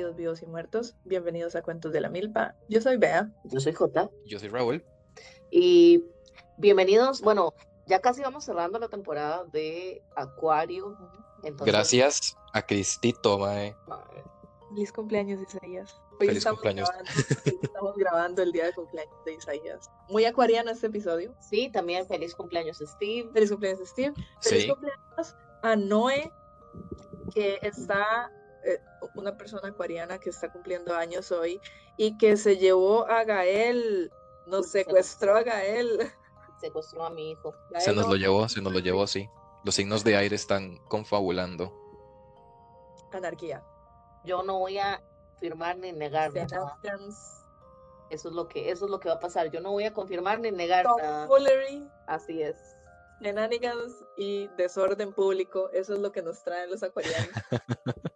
queridos vivos y muertos. Bienvenidos a Cuentos de la Milpa. Yo soy Bea. Yo soy Jota. Yo soy Raúl. Y bienvenidos, bueno, ya casi vamos cerrando la temporada de Acuario. Entonces, Gracias a Cristito, mae. Feliz cumpleaños, Isaías. Hoy Feliz estamos cumpleaños. Grabando, estamos grabando el día de cumpleaños de Isaías. Muy acuariano este episodio. Sí, también feliz cumpleaños, Steve. Feliz cumpleaños, Steve. Feliz Sí. cumpleaños a Noé, que está, eh, una persona acuariana que está cumpliendo años hoy y que se llevó a Gael, nos secuestró a Gael. Secuestró a mi hijo. Gael Se nos no- lo llevó, se nos lo llevó, sí. Los signos de aire están confabulando. Anarquía. Yo no voy a firmar ni negar nada. Eso es lo que, eso es lo que va a pasar. Yo no voy a confirmar ni negar nada. Así es. shenanigans y desorden público. Eso es lo que nos traen los acuarianos.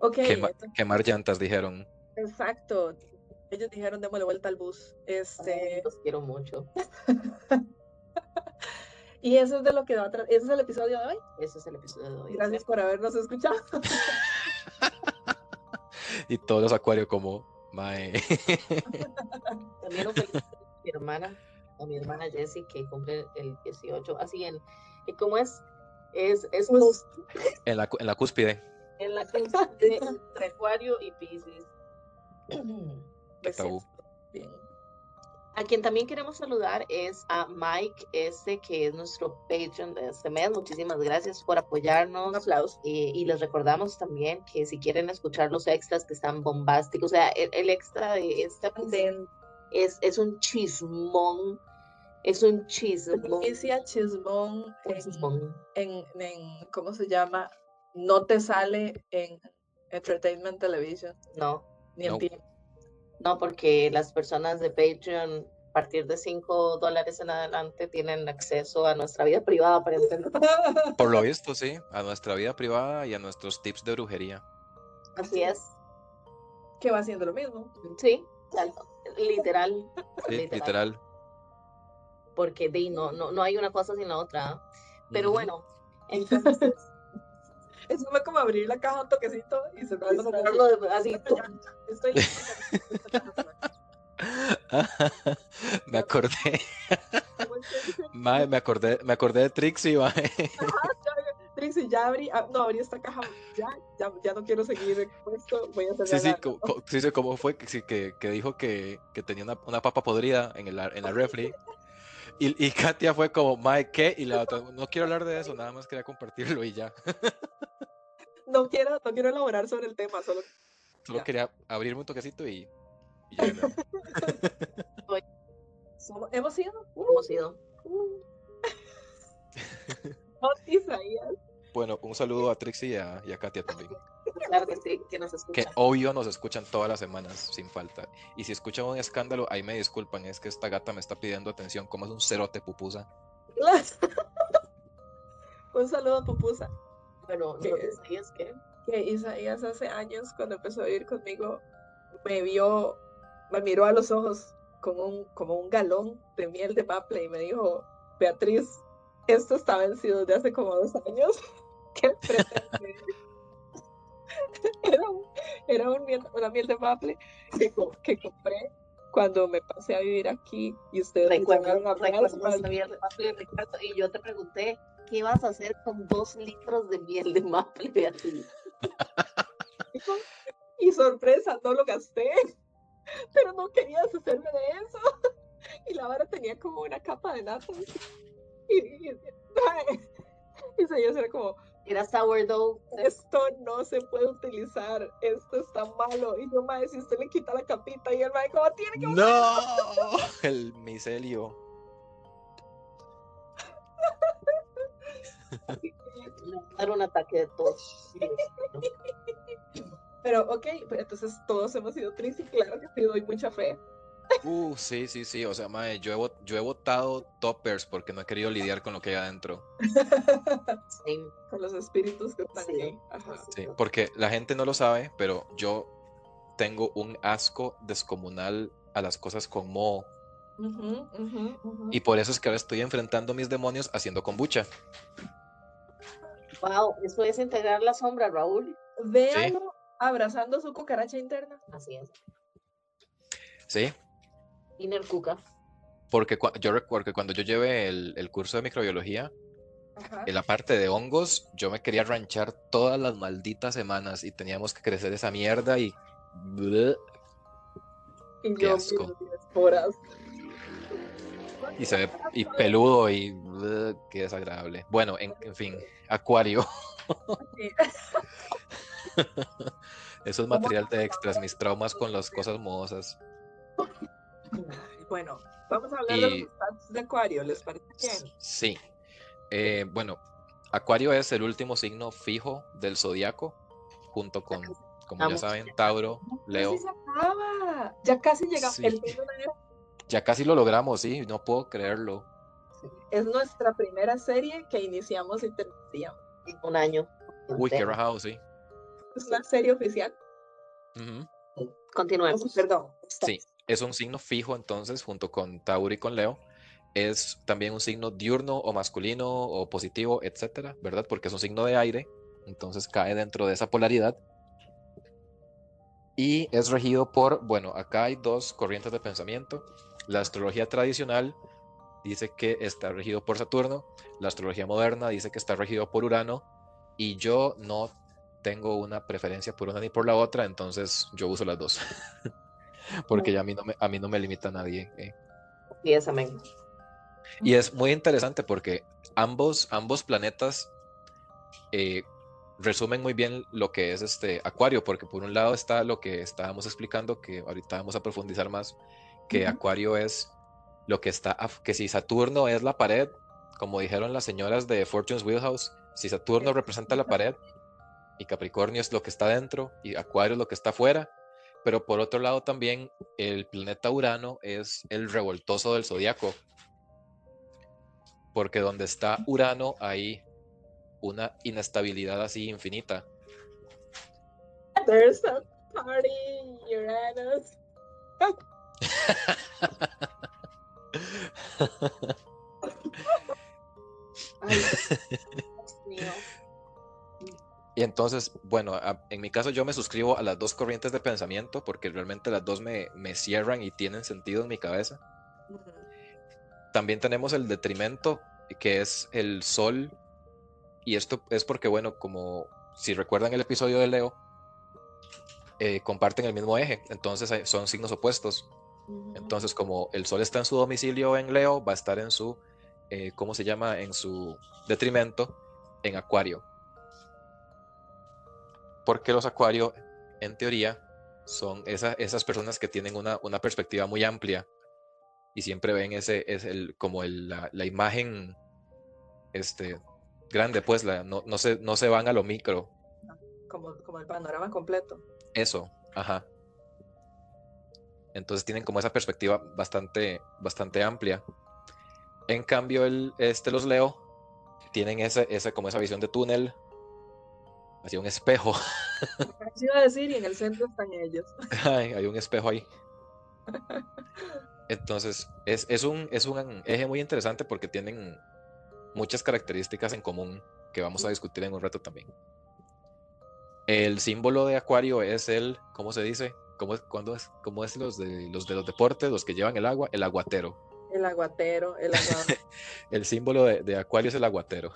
ok, Quema- entonces- quemar llantas, dijeron. exacto. Ellos dijeron démosle vuelta al bus. Este, Los quiero mucho. y eso es de lo que va a tratar. Ese es el episodio de hoy. Ese es el episodio de hoy. Gracias por habernos escuchado. Y todos los acuarios como, mae. También feliz cumpleaños a mi hermana, a mi hermana Jessie, que cumple el 18. Así en, y como es, es, es Pues, en, la, en la cúspide. En la cúspide entre Acuario y Pisces. pues, tabú. Bien. A quien también queremos saludar es a Mike este que es nuestro Patreon de este mes. Muchísimas gracias por Un apoyarnos. aplauso. Eh, y les recordamos también que si quieren escuchar los extras que están bombásticos, o sea, el, el extra de esta es, es un chismón, es un chismón. Patricia Chismón un en, chismón. en, en- ¿cómo se llama? No te sale en Entertainment Television, No, ni en No. ti. no, porque las personas de Patreon a partir de 5 dólares en adelante tienen acceso a nuestra vida privada aparentemente. Por lo visto, sí. A nuestra vida privada y a nuestros tips de brujería. Así es. que va haciendo lo mismo. Sí, literal. Sí, literal. Porque de, no, no, no hay una cosa sin la otra. ¿ah? Pero bueno, entonces, Eso fue como abrir la caja un toquecito y cerrarlo como así, Estoy me acordé, mae, me acordé, me acordé de Trixie, mae. Trixie, ya abrí, ah, no, abrí esta caja, ya, ya, ya no quiero seguir con esto, voy a Sí, cerrar sí, sí, sí, ¿cómo fue? Que, sí, que, que dijo que, que tenía una, una papa podrida en, el, en la refri. Y, y Katia fue como, Mae, ¿qué? Y la otra, no quiero hablar de eso, nada más quería compartirlo y ya. No quiero, no quiero elaborar sobre el tema, solo Solo Ya. quería abrirme un toquecito y, y ya. de nuevo. somos- hemos sido hemos ido. Isaías. Bueno, un saludo a Trixie y a, y a Katia también. Claro que sí, que nos Que escuchan. obvio nos escuchan todas las semanas, sin falta. Y si escuchan un escándalo, ahí me disculpan, es que esta gata me está pidiendo atención, como es un cerote pupusa. Un saludo a Pupusa. Bueno, no sabías que que Isaías hace años, cuando empezó a vivir conmigo, me vio, me miró a los ojos con un, como un galón de miel de maple y me dijo, Beatriz, esto está vencido desde hace como dos años. ¿Qué pretende? era un- era un miel- una miel de maple que, co- que compré cuando me pasé a vivir aquí y ustedes me recuerdo, mal. sabía de maple, recuerdo, y yo te pregunté, ¿qué vas a hacer con dos litros de miel de maple, Beatriz? Y sorpresa, no lo gasté. Pero no quería deshacerme de eso. Y la vara tenía como una capa de nata. Y, y, y era como, Era sourdough. esto no se puede utilizar, esto está malo. Y yo, mae, si usted le quita la capita, y el mae, como, tiene que ¡No! El micelio. Le va a dar un ataque de tos. Pero, ok, pues entonces todos hemos sido tristes y claro que sí doy mucha fe. Uh, sí, sí, sí. O sea, mae, yo he, yo he botado toppers porque no he querido lidiar con lo que hay adentro. Sí, Con los espíritus que están Sí. ahí. Ajá. Sí, porque la gente no lo sabe, pero yo tengo un asco descomunal a las cosas con moho. Y por eso es que ahora estoy enfrentando mis demonios haciendo kombucha. Wow, eso es integrar la sombra, Raúl. véalo abrazando su cucaracha interna. Así es. Sí, Cuca. porque yo recuerdo que cuando yo llevé el, el curso de microbiología, Ajá. en la parte de hongos, yo me quería ranchar todas las malditas semanas y teníamos que crecer esa mierda y... qué yo, asco. Y se ve y peludo y qué desagradable. Bueno, en, en fin, acuario. Sí. Eso es material de extras, mis traumas con las cosas mohosas. Bueno, vamos a hablar de los de Acuario, ¿les parece bien? Sí. Eh, bueno, Acuario es el último signo fijo del zodiaco, junto con, como ya saben, Tauro, Leo. Casi se acaba. Ya casi llegamos. Sí. El Ya casi lo logramos, sí, no puedo creerlo. es nuestra primera serie que iniciamos y terminamos. Un año. Uy, qué rajado, sí. Es una serie oficial. Continuemos. Perdón. Sí, es un signo fijo entonces, junto con Tauro y con Leo. Es también un signo diurno o masculino o positivo, etcétera, ¿verdad? Porque es un signo de aire, entonces cae dentro de esa polaridad. Y es regido por, bueno, acá hay dos corrientes de pensamiento. La astrología tradicional dice que está regido por Saturno, la astrología moderna dice que está regido por Urano, y yo no tengo una preferencia por una ni por la otra, entonces yo uso las dos. Porque ya a mí no me, a mí no me limita nadie. eh. Y es muy interesante porque ambos, ambos planetas eh, resumen muy bien lo que es este Acuario, porque por un lado está lo que estábamos explicando, que ahorita vamos a profundizar más, que. Acuario es lo que está, que si Saturno es la pared, como dijeron las señoras de Fortune's Wheelhouse, si Saturno representa la pared y Capricornio es lo que está dentro y Acuario es lo que está afuera, pero por otro lado también el planeta Urano es el revoltoso del zodiaco, porque donde está Urano hay una inestabilidad así infinita. There's a party, Uranus. Ay. Y entonces, bueno, a- en mi caso yo me suscribo a las dos corrientes de pensamiento porque realmente las dos me, me cierran y tienen sentido en mi cabeza. También tenemos el detrimento, que es el sol. Y esto es porque, bueno, como si recuerdan el episodio de Leo, eh, comparten el mismo eje, entonces son signos opuestos. Entonces, como el sol está en su domicilio en Leo, va a estar en su, eh, ¿cómo se llama? En su detrimento en Acuario. Porque los Acuario, en teoría, son esa- esas personas que tienen una, una perspectiva muy amplia y siempre ven ese, es el, como el- la, la imagen este, grande, pues la, no, no, se, no se van a lo micro. como, como el panorama completo. Eso, ajá. Entonces tienen como esa perspectiva bastante, bastante amplia. En cambio, el, este, los Leo tienen ese, ese, como esa visión de túnel, así un espejo. Así iba a decir, y en el centro están ellos. Ay, hay un espejo ahí. Entonces, es, es, un, es un eje muy interesante porque tienen muchas características en común que vamos a discutir en un rato también. El símbolo de Acuario es el, ¿cómo se dice? ¿Cómo es, cuándo es, cómo es los de los de los deportes, los que llevan el agua? El aguatero. El aguatero, el aguatero. El símbolo de, de Acuario es el aguatero.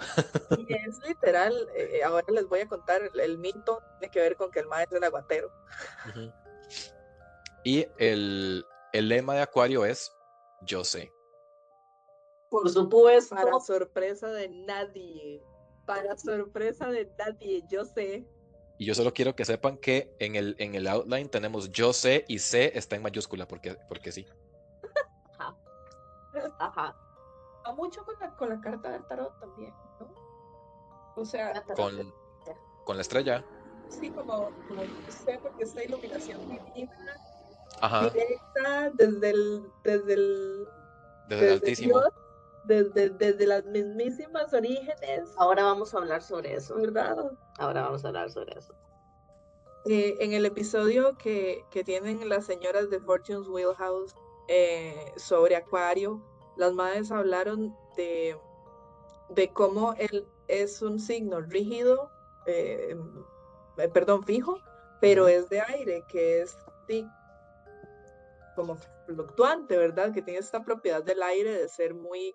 Y es literal, eh, ahora les voy a contar el, el mito, tiene que ver con que el maestro es el aguatero. Y el, el lema de Acuario es yo sé. Por supuesto. Para sorpresa de nadie. Para sorpresa de nadie, yo sé. Y yo solo quiero que sepan que en el, en el outline tenemos yo sé y sé está en mayúscula porque, porque sí. Ajá. Va mucho con la, con la carta del tarot también, ¿no? O sea, Con, con la estrella. sí, como, como sé porque esta iluminación divina, Ajá. directa desde el, desde el, Desde el altísimo. Dios, desde, desde las mismísimas orígenes, Ahora vamos a hablar sobre eso. ¿verdad? Ahora vamos a hablar sobre eso. Eh, en el episodio que, que tienen las señoras de Fortune's Wheelhouse eh, sobre Acuario, las madres hablaron de, de cómo él es un signo rígido, eh, eh, perdón, fijo, pero es de aire, que es como fluctuante, ¿verdad? Que tiene esta propiedad del aire de ser muy,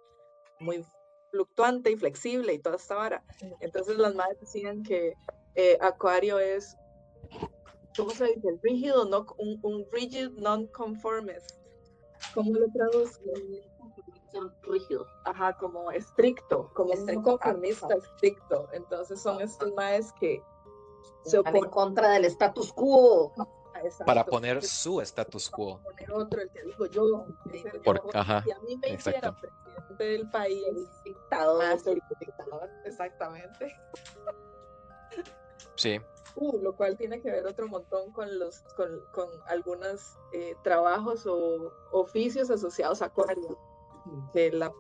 muy fluctuante y flexible y toda esta vara. Entonces las madres decían que eh, Acuario es, ¿cómo se dice? Rígido, no, un, un rigid non-conformist. ¿Cómo lo traduzco? Rígido. Ajá, como estricto, como un Estricto, conformista ajá. estricto. Entonces son estos maes que se en oponen contra del status quo. Para poner su status quo. poner otro, el que digo yo. Sí, el por- yo, ajá, si a mí me hiciera exacto. presidente del país, Dictador. Ah, sí. exactamente. Sí, Uh, lo cual tiene que ver otro montón con los con, con algunos eh, trabajos o oficios asociados a Acuario, que la,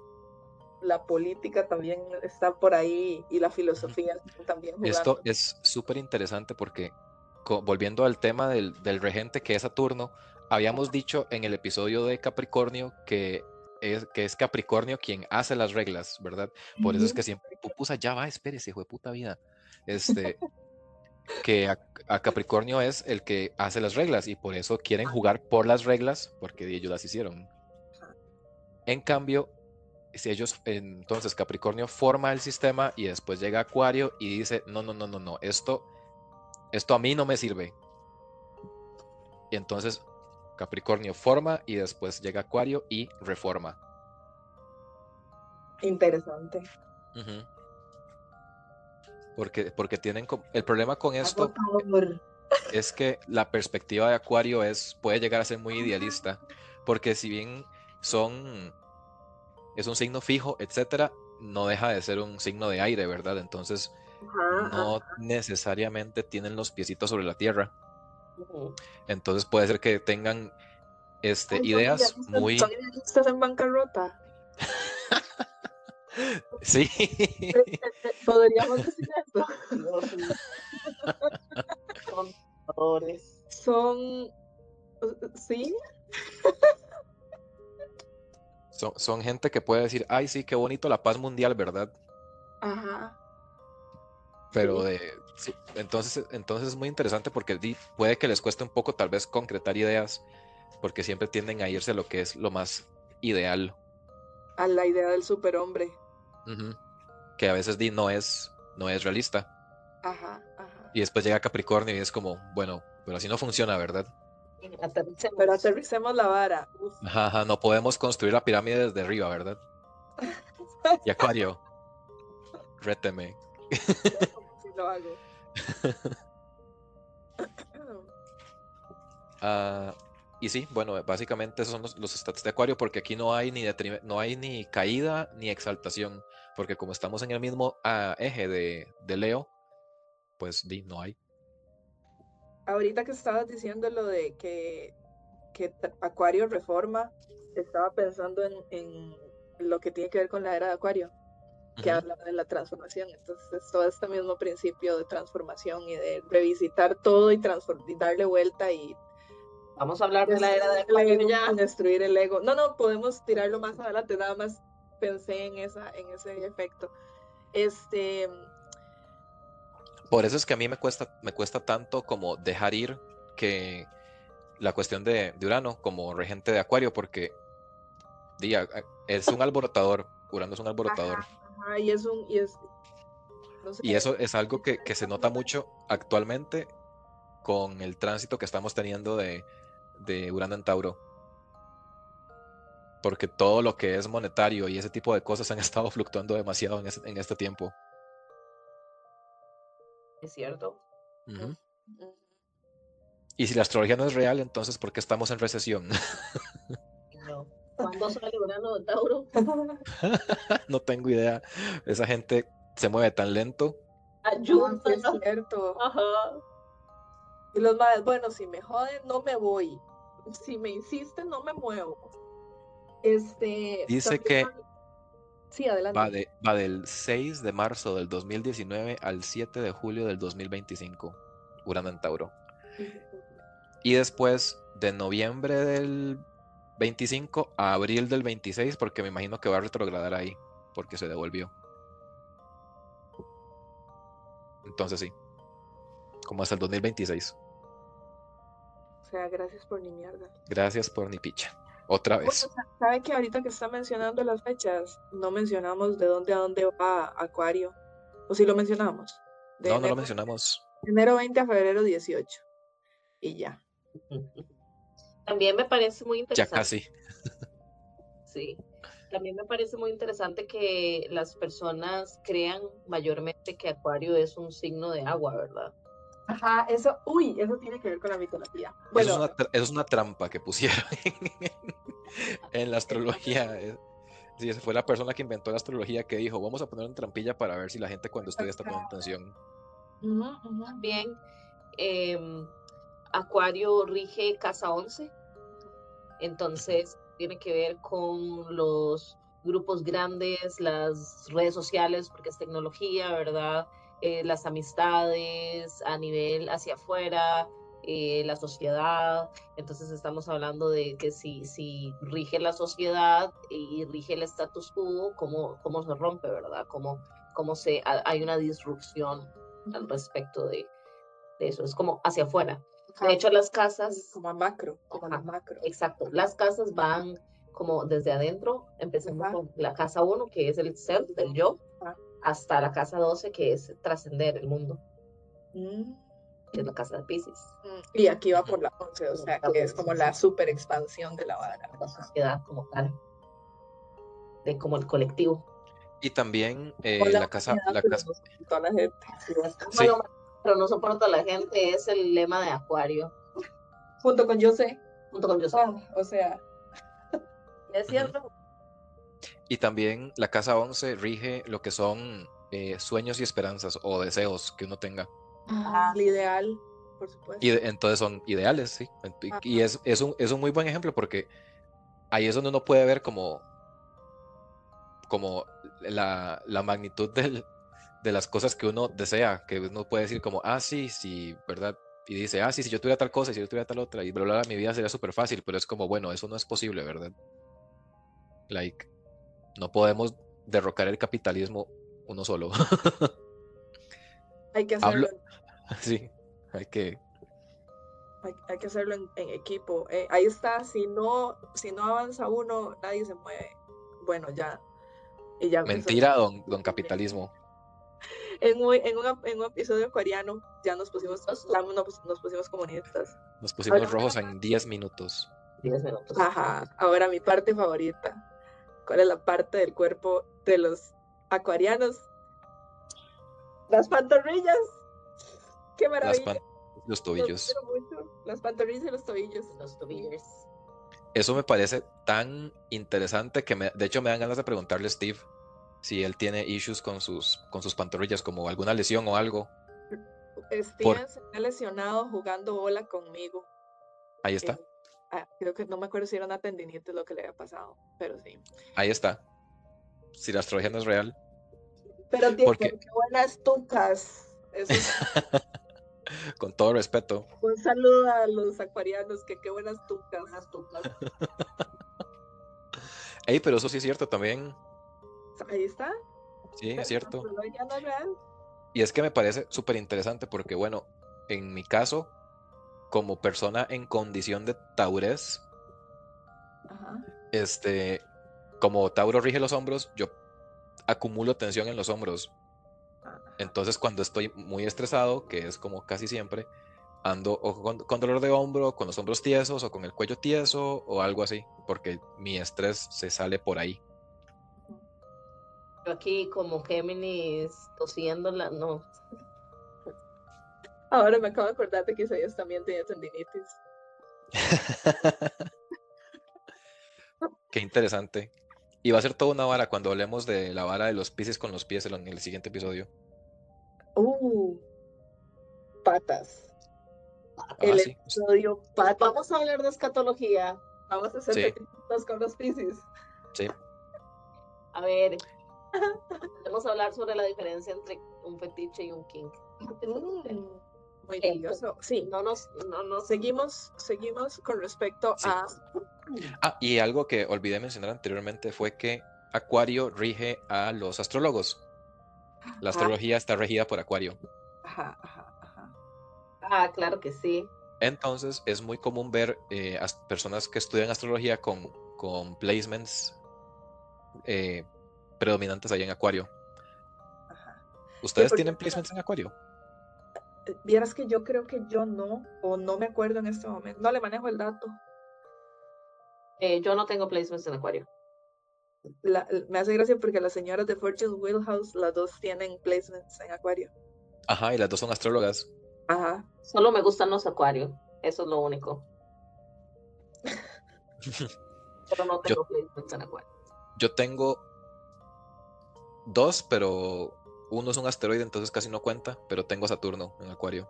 la política también está por ahí y la filosofía también jugando. esto es súper interesante porque, volviendo al tema del, del regente que es Saturno, habíamos dicho en el episodio de Capricornio que es, que es Capricornio quien hace las reglas, ¿verdad? Por eso es que siempre, pupusa, ya va, espérese, hijo de puta vida. Este, que a, a Capricornio es el que hace las reglas y por eso quieren jugar por las reglas porque ellos las hicieron. En cambio, si ellos, entonces Capricornio forma el sistema y después llega Acuario y dice, no, no, no, no, no, esto, esto a mí no me sirve. Y entonces Capricornio forma y después llega Acuario y reforma. Interesante. Porque, porque tienen el problema con esto es que la perspectiva de Acuario es, puede llegar a ser muy idealista, porque si bien son, es un signo fijo, etcétera, no deja de ser un signo de aire, ¿verdad? Entonces no necesariamente tienen los piecitos sobre la tierra. Entonces puede ser que tengan este, Ay, ideas muy... Son idealistas en bancarrota. Sí, Podríamos decir eso. Dios mío. Contadores. Son. Sí, son, son gente que puede decir, ay, sí, qué bonito la paz mundial, ¿verdad? ajá. Pero de... sí, entonces, entonces es muy interesante porque puede que les cueste un poco tal vez concretar ideas, porque siempre tienden a irse a lo que es lo más ideal, A la idea del superhombre. que a veces di, no es, no es realista. Ajá, ajá. Y después llega Capricornio y es como, bueno, pero así no funciona, ¿verdad? Aterricemos. Pero aterricemos la vara. Ajá, ajá, no podemos construir la pirámide desde arriba, ¿verdad? Y Acuario, réteme. sí lo hago. Ah, y sí, bueno, básicamente esos son los, los stats de Acuario, porque aquí no hay ni no hay ni caída ni exaltación, porque como estamos en el mismo ah, eje de, de Leo, pues di, no hay. Ahorita que estabas diciendo lo de que, Acuario reforma, estaba pensando en, en lo que tiene que ver con la era de Acuario, que Ujú, habla de la transformación. Entonces, es todo este mismo principio de transformación y de revisitar todo y, darle vuelta y Vamos a hablar de la era de Acuario ya. destruir el ego. No, no, podemos tirarlo más adelante, nada más pensé en esa, en ese efecto. Este, Por eso es que a mí me cuesta, me cuesta tanto como dejar ir que la cuestión de, de Urano como regente de Acuario, porque di, a- a- es un alborotador, Urano es un alborotador. ajá, ajá, y es un, y es, no sé, Y eso es algo que, que se nota mucho actualmente con el tránsito que estamos teniendo de, de Urano en Tauro. Porque todo lo que es monetario y ese tipo de cosas han estado fluctuando demasiado en, ese- en este tiempo. Es cierto. Y si la astrología no es real, entonces ¿por qué estamos en recesión? No. ¿Cuándo sale Urano de Tauro? no tengo idea. Esa gente se mueve tan lento. Ah, Ayuda. sí es cierto. Ajá. Y los madres, bueno, si me joden, no me voy. Si me insisten, no me muevo. Este. Dice también que Sí, adelante. Va, de- va del 6 de marzo del 2019 al 7 de julio del 2025. Urano en Tauro. Y después de noviembre del 25 a abril del 26, porque me imagino que va a retrogradar ahí, porque se devolvió. Entonces sí. como hasta el 2026. O sea, gracias por ni mierda. Gracias por ni picha. Otra Bueno, vez. sa- ¿Sabe que ahorita que está mencionando las fechas, no mencionamos de dónde a dónde va Acuario? ¿O si lo mencionamos? De No, no lo mencionamos. enero 20 a febrero 18. Y ya. También me parece muy Ya interesante. casi. Sí. También me parece muy interesante que las personas crean mayormente que Acuario es un signo de agua, ¿verdad? Ajá, eso, uy, eso tiene que ver con la mitología. Eso, Bueno, es una, eso es una trampa que pusieron en la astrología. eh. Sí, esa fue la persona que inventó la astrología que dijo, vamos a poner una trampilla para ver si la gente cuando estudia está poniendo atención. ujú. También em, Acuario rige casa 11, entonces tiene que ver con los grupos grandes, las redes sociales, porque es tecnología, ¿verdad? Eh, las amistades a nivel hacia afuera, eh, la sociedad. Entonces estamos hablando de que si, si rige la sociedad y rige el status quo, ¿cómo, cómo se rompe, ¿verdad? ¿Cómo, cómo se, ha- hay una disrupción al respecto de, de eso. Es como hacia afuera. Ajá, De hecho, las casas, como a macro, como a Ajá. macro. exacto, las casas van como desde adentro, empezando Ajá. con la casa 1, que es el ser, el yo. Hasta la casa 12, que es trascender el mundo, Mm, que es la casa de Pisces, mm. Y aquí va por la 11, o sea, que es como la super expansión de la vara. la sociedad como tal, de como el colectivo. Y también eh, O la casa, la pero casa, no sé, toda la gente. Sí. Bueno, pero no soporto a la gente, es el lema de Acuario, Junto con yo sé. junto con yo soy. Ah, o sea, Es cierto, y también la casa 11 rige lo que son eh, sueños y esperanzas o deseos que uno tenga. Ah. el ideal, por supuesto. Y de- entonces son ideales, sí. Y, y es, es, un, es un muy buen ejemplo porque ahí es donde uno puede ver como, como la, la magnitud del- de las cosas que uno desea, que uno puede decir como, ah, sí, sí, ¿verdad? Y dice, ah, sí, si yo tuviera tal cosa, y si yo tuviera tal otra, y bla, bla, bla, mi vida sería súper fácil, pero es como, bueno, eso no es posible, ¿verdad? Like, no podemos derrocar el capitalismo uno solo. Hay que hacerlo, Hablo- sí, hay que... hay, hay que hacerlo en, en equipo. Eh, ahí está, si no, si no avanza uno, nadie se mueve. Bueno, ya. Y ya empezó. Mentira, don, don capitalismo. En un, en, un, en un episodio coreano ya nos pusimos, la- nos, nos pusimos comunistas. Nos pusimos Ahora- rojos en 10 minutos. 10 minutos. Ajá, ahora mi parte favorita. ¿Cuál es la parte del cuerpo de los acuarianos? Las pantorrillas. Qué Las maravilla. pan- los los tobillos. Las pantorrillas y los tobillos. Los tobillos. Eso me parece tan interesante que me, de hecho me dan ganas de preguntarle a Steve si él tiene issues con sus, con sus pantorrillas, como alguna lesión o algo. Steven se ha lesionado jugando bola conmigo. Ahí está, Eh, ah, creo que no me acuerdo si era una tendinitis lo que le había pasado, pero sí. ahí está. Si la astrología no es real, Pero tiene Porque- qué buenas tucas. Eso es- con todo respeto, un saludo a los acuarianos, que qué buenas tucas. Unas tucas. Ey, pero eso sí es cierto también. Ahí está. Sí, es cierto. no es real. Y es que me parece súper interesante porque, bueno, en mi caso, como persona en condición de taurés, Ajá. este, como Tauro rige los hombros, yo acumulo tensión en los hombros. Entonces, cuando estoy muy estresado, que es como casi siempre, ando o con, con dolor de hombro, con los hombros tiesos o con el cuello tieso o algo así, porque mi estrés se sale por ahí. Yo aquí como Géminis tosiendo la, no, Ahora me acabo de acordar de que Isaías también tenía tendinitis. Qué interesante. Y va a ser toda una vara cuando hablemos de la vara de los pies con los pies en el- en el siguiente episodio. Uh, patas. Ah, El sí. episodio patas. Vamos a hablar de escatología. Vamos a hacer Sí. con los piscis. Sí. A ver, vamos a hablar sobre la diferencia entre un fetiche y un kink. Mm, muy. Sí, No nos, no nos seguimos, seguimos con respecto Sí. a Ah, y algo que olvidé mencionar anteriormente fue que Acuario rige a los astrólogos. La Ah. astrología está regida por Acuario. Ajá, ajá, ajá. Ah, claro que sí. Entonces es muy común ver eh, as- personas que estudian astrología con, con placements eh, predominantes ahí en Acuario. Ajá. ¿Ustedes tienen placements en Acuario? Vieras que yo creo que yo no, o no me acuerdo en este momento. No le manejo el dato. Eh, yo no tengo placements en Acuario. La- me hace gracia porque las señoras de Fortune Wheelhouse, las dos tienen placements en Acuario. Ajá, y las dos son astrólogas. Ajá. Solo me gustan los Acuario. Eso es lo único. Pero no tengo placements en Acuario. Yo tengo dos, pero uno es un asteroide, entonces casi no cuenta, pero tengo Saturno en Acuario.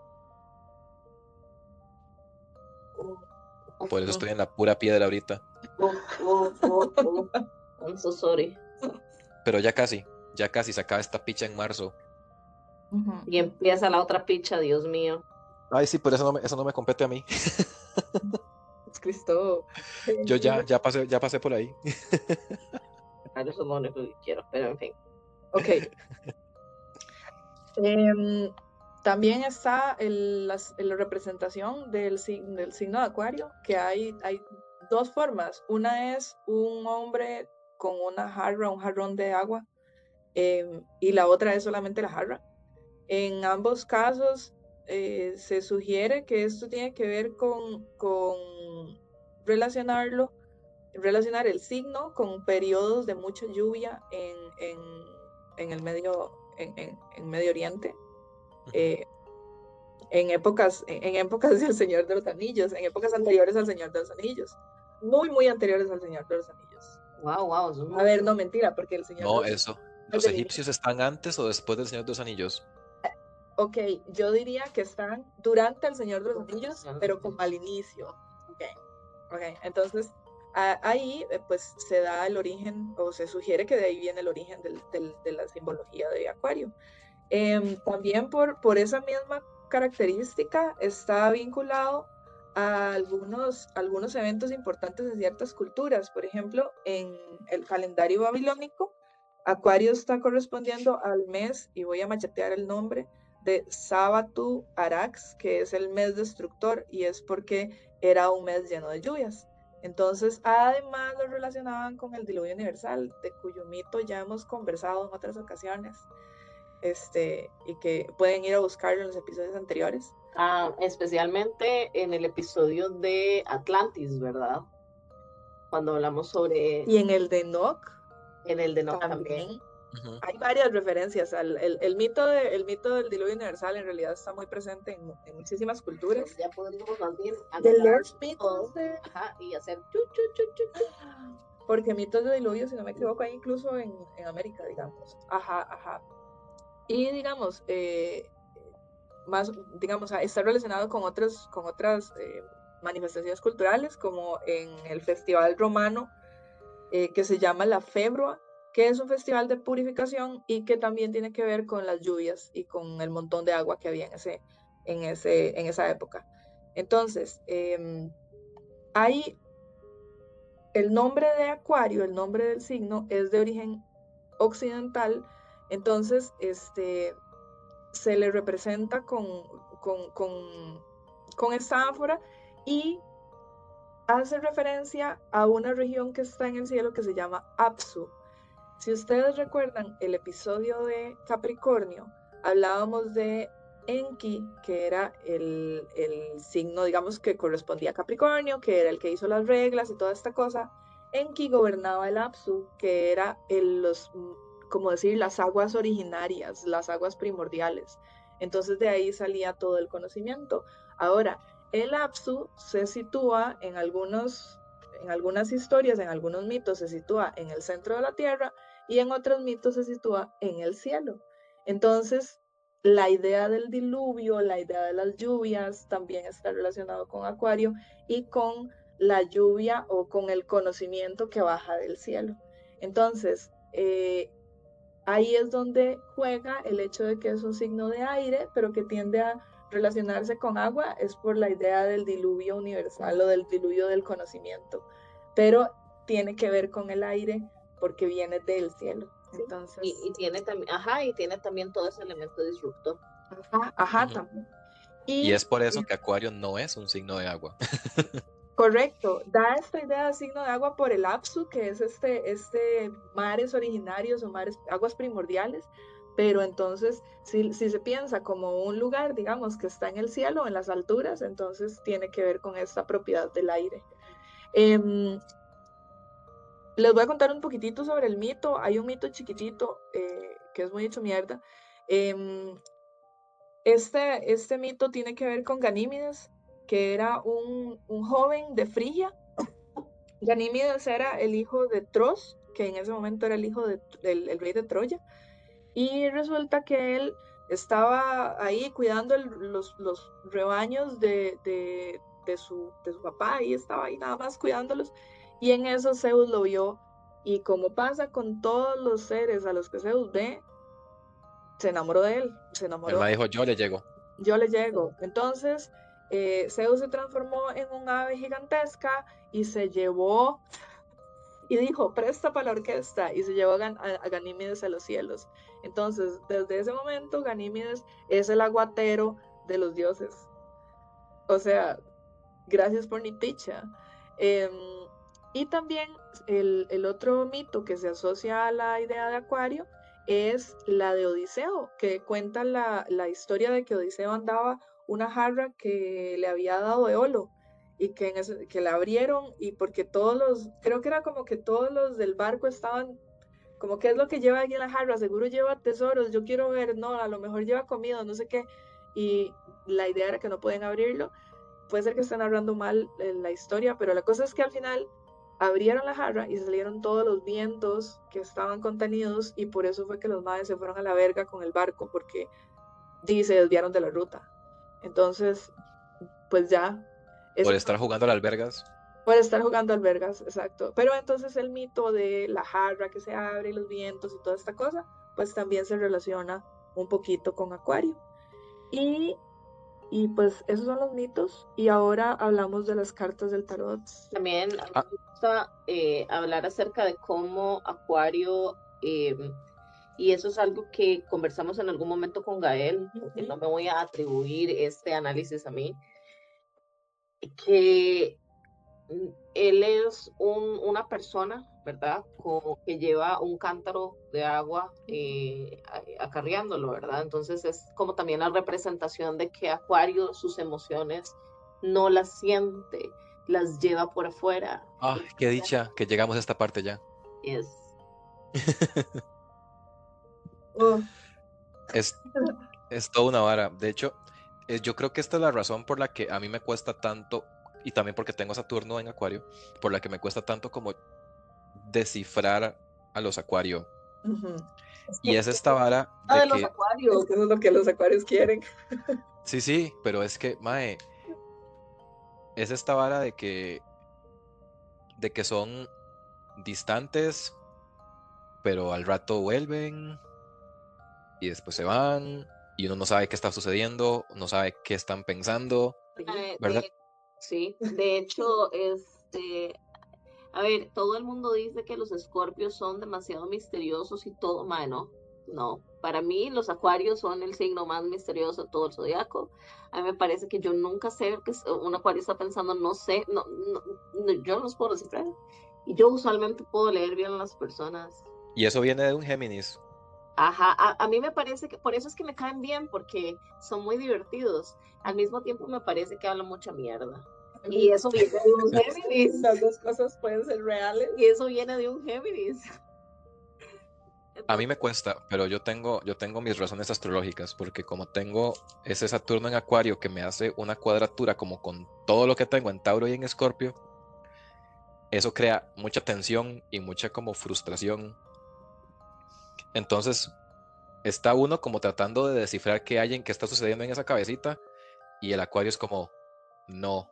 Por eso estoy en la pura piedra ahorita. I'm so sorry. Pero ya casi, ya casi se acaba esta picha en marzo. Y empieza la otra picha, Dios mío. Ay, sí, pero eso no me, eso no me compete a mí. Es Cristo. Yo ya, ya pasé, ya pasé por ahí. Ah, Eso es lo único que quiero, pero en fin. Ok. Em, también está la representación del, sig- del signo de Acuario, que hay, dos formas. Una es un hombre con una jarra, un jarrón de agua, em, y la otra es solamente la jarra. En ambos casos eh, se sugiere que esto tiene que ver con, relacionarlo, relacionar el signo con periodos de mucha lluvia en el medio, en, en- en Medio Oriente. eh, en épocas, en, en épocas del Señor de los Anillos, en épocas anteriores al Señor de los Anillos, muy, muy anteriores al Señor de los Anillos. Wow, wow. A ver, no, mentira, porque el Señor No, de los eso. es ¿Los egipcios están antes o después del Señor de los Anillos? Ok, yo diría que están durante el Señor de los Anillos, pero como al inicio. Ok, ok, entonces ahí eh, pues se da el origen, o se sugiere que de ahí viene el origen de la simbología de Acuario. Em, también por, esa misma característica está vinculado a algunos, eventos importantes en ciertas culturas. Por ejemplo, en el calendario babilónico, Acuario está correspondiendo al mes, y voy a machetear el nombre, de Sabatu Arax, que es el mes destructor, y es porque era un mes lleno de lluvias. Entonces, además lo relacionaban con el diluvio universal, de cuyo mito ya hemos conversado en otras ocasiones, este, y que pueden ir a buscarlo en los episodios anteriores. Ah, especialmente en el episodio de Atlantis, ¿verdad? Cuando hablamos sobre Y en el de Enoch en el de no también. también Ujú. hay varias referencias al el, el mito de, el mito del diluvio universal en realidad está muy presente en, mu- en muchísimas culturas. Ya podríamos más bien De ajá, y hacer chu, chu, chu, chu, chu. Porque mitos de diluvio, si no me equivoco, hay incluso en, en América, digamos. Ajá, ajá. Y digamos, eh, más, digamos, ah, está relacionado con otras, con otras eh, manifestaciones culturales, como en el festival romano, eh, que se llama la Februa, que es un festival de purificación y que también tiene que ver con las lluvias y con el montón de agua que había en, ese, en, ese, en esa época. Entonces, em, hay el nombre de Acuario, el nombre del signo, es de origen occidental, entonces este, se le representa con, con, con, con y hace referencia a una región que está en el cielo que se llama Apsu. Si ustedes recuerdan el episodio de Capricornio, hablábamos de Enki, que era el, el signo, digamos, que correspondía a Capricornio, que era el que hizo las reglas y toda esta cosa. Enki gobernaba el Apsu, que era el, los, como decir, las aguas originarias, las aguas primordiales. Entonces de ahí salía todo el conocimiento. Ahora, el Apsu se sitúa en algunos, en algunas historias, en algunos mitos, se sitúa en el centro de la tierra y en otros mitos se sitúa en el cielo. Entonces, la idea del diluvio, la idea de las lluvias también está relacionado con Acuario y con la lluvia o con el conocimiento que baja del cielo. Entonces, eh, ahí es donde juega el hecho de que es un signo de aire, pero que tiende a relacionarse con agua, es por la idea del diluvio universal o del diluvio del conocimiento, pero tiene que ver con el aire porque viene del cielo. Sí, Entonces, Y, y tiene también, ajá, y tiene también todo ese elemento disruptor. Ajá, ajá, Ujú. también. Y, es por eso que Acuario no es un signo de agua. Correcto, da esta idea de signo de agua por el Apsu, que es este, este mares originarios o mares, aguas primordiales, pero entonces si, si, se piensa como un lugar, digamos, que está en el cielo, en las alturas, entonces tiene que ver con esta propiedad del aire. Em, les voy a contar un poquitito sobre el mito. Hay un mito chiquitito eh, que es muy hecho mierda. Em, este, este mito tiene que ver con Ganímedes, que era un, un joven de Frigia. Ganímedes era el hijo de Tros, que en ese momento era el hijo del rey de Troya. Y resulta que él estaba ahí cuidando los, los, rebaños de, de, de, su, de su papá, y estaba ahí nada más cuidándolos. Y en eso Zeus lo vio. Y como pasa con todos los seres a los que Zeus ve, se enamoró de él. Se enamoró. Él dijo, yo le llego. Yo le llego. Entonces, eh, Zeus se transformó en un ave gigantesca y se llevó y dijo, presta para la orquesta, y se llevó a, Ganímedes a los cielos. Entonces, desde ese momento, Ganímedes es el aguatero de los dioses. O sea, gracias por mi picha. Y también el, otro mito que se asocia a la idea de Acuario es la de Odiseo, que cuenta la, la historia de que Odiseo andaba una jarra que le había dado Eolo y que, en que la abrieron y porque todos los, creo que era como que todos los del barco estaban, como que es lo que lleva aquí en la jarra, seguro lleva tesoros, yo quiero ver, no, a lo mejor lleva comida, no sé qué, y la idea era que no pueden abrirlo, puede ser que estén hablando mal la historia, pero la cosa es que al final abrieron la jarra y salieron todos los vientos que estaban contenidos y por eso fue que los madres se fueron a la verga con el barco porque se desviaron de la ruta. Entonces, pues ya. Por estar jugando a albergas. Por estar jugando albergas, exacto. Pero entonces el mito de la jarra que se abre y los vientos y toda esta cosa, pues también se relaciona un poquito con Acuario. Y y pues esos son los mitos. Y ahora hablamos de las cartas del tarot. También ah. me gusta eh, hablar acerca de cómo Acuario, eh, y eso es algo que conversamos en algún momento con Gael, no me voy a atribuir este análisis a mí, que él es un, una persona, ¿verdad? Como que lleva un cántaro de agua eh, acarreándolo, ¿verdad? Entonces es como también la representación de que Acuario sus emociones no las siente, las lleva por afuera. Ah, qué dicha que llegamos a esta parte ya. Es. es, es toda una vara. De hecho, yo creo que esta es la razón por la que a mí me cuesta tanto y también porque tengo Saturno en Acuario, por la que me cuesta tanto como descifrar a los Acuario. Y es esta vara de, ah, de los acuarios, que eso es lo que los acuarios quieren. sí, sí, pero es que, mae, es esta vara de que de que son distantes, pero al rato vuelven y después se van y uno no sabe qué está sucediendo, no sabe qué están pensando, ¿verdad? Sí, de hecho, este, a ver, todo el mundo dice que los escorpios son demasiado misteriosos y todo, bueno, no. Para mí, los acuarios son el signo más misterioso de todo el zodiaco. A mí me parece que yo nunca sé que un acuario está pensando, no sé, no, yo no los puedo descifrar. Y yo usualmente puedo leer bien a las personas. Y eso viene de un Géminis. Ajá, a, a, mí me parece que por eso es que me caen bien, porque son muy divertidos. Al mismo tiempo me parece que hablan mucha mierda. Y eso viene de un Géminis. Las dos cosas pueden ser reales. Y eso viene de un Géminis. A mí me cuesta, pero yo tengo, yo tengo mis razones astrológicas, porque como tengo ese Saturno en Acuario que me hace una cuadratura como con todo lo que tengo en Tauro y en Escorpio, eso crea mucha tensión y mucha como frustración. Entonces, está uno como tratando de descifrar qué hay en qué está sucediendo en esa cabecita, y el Acuario es como, no,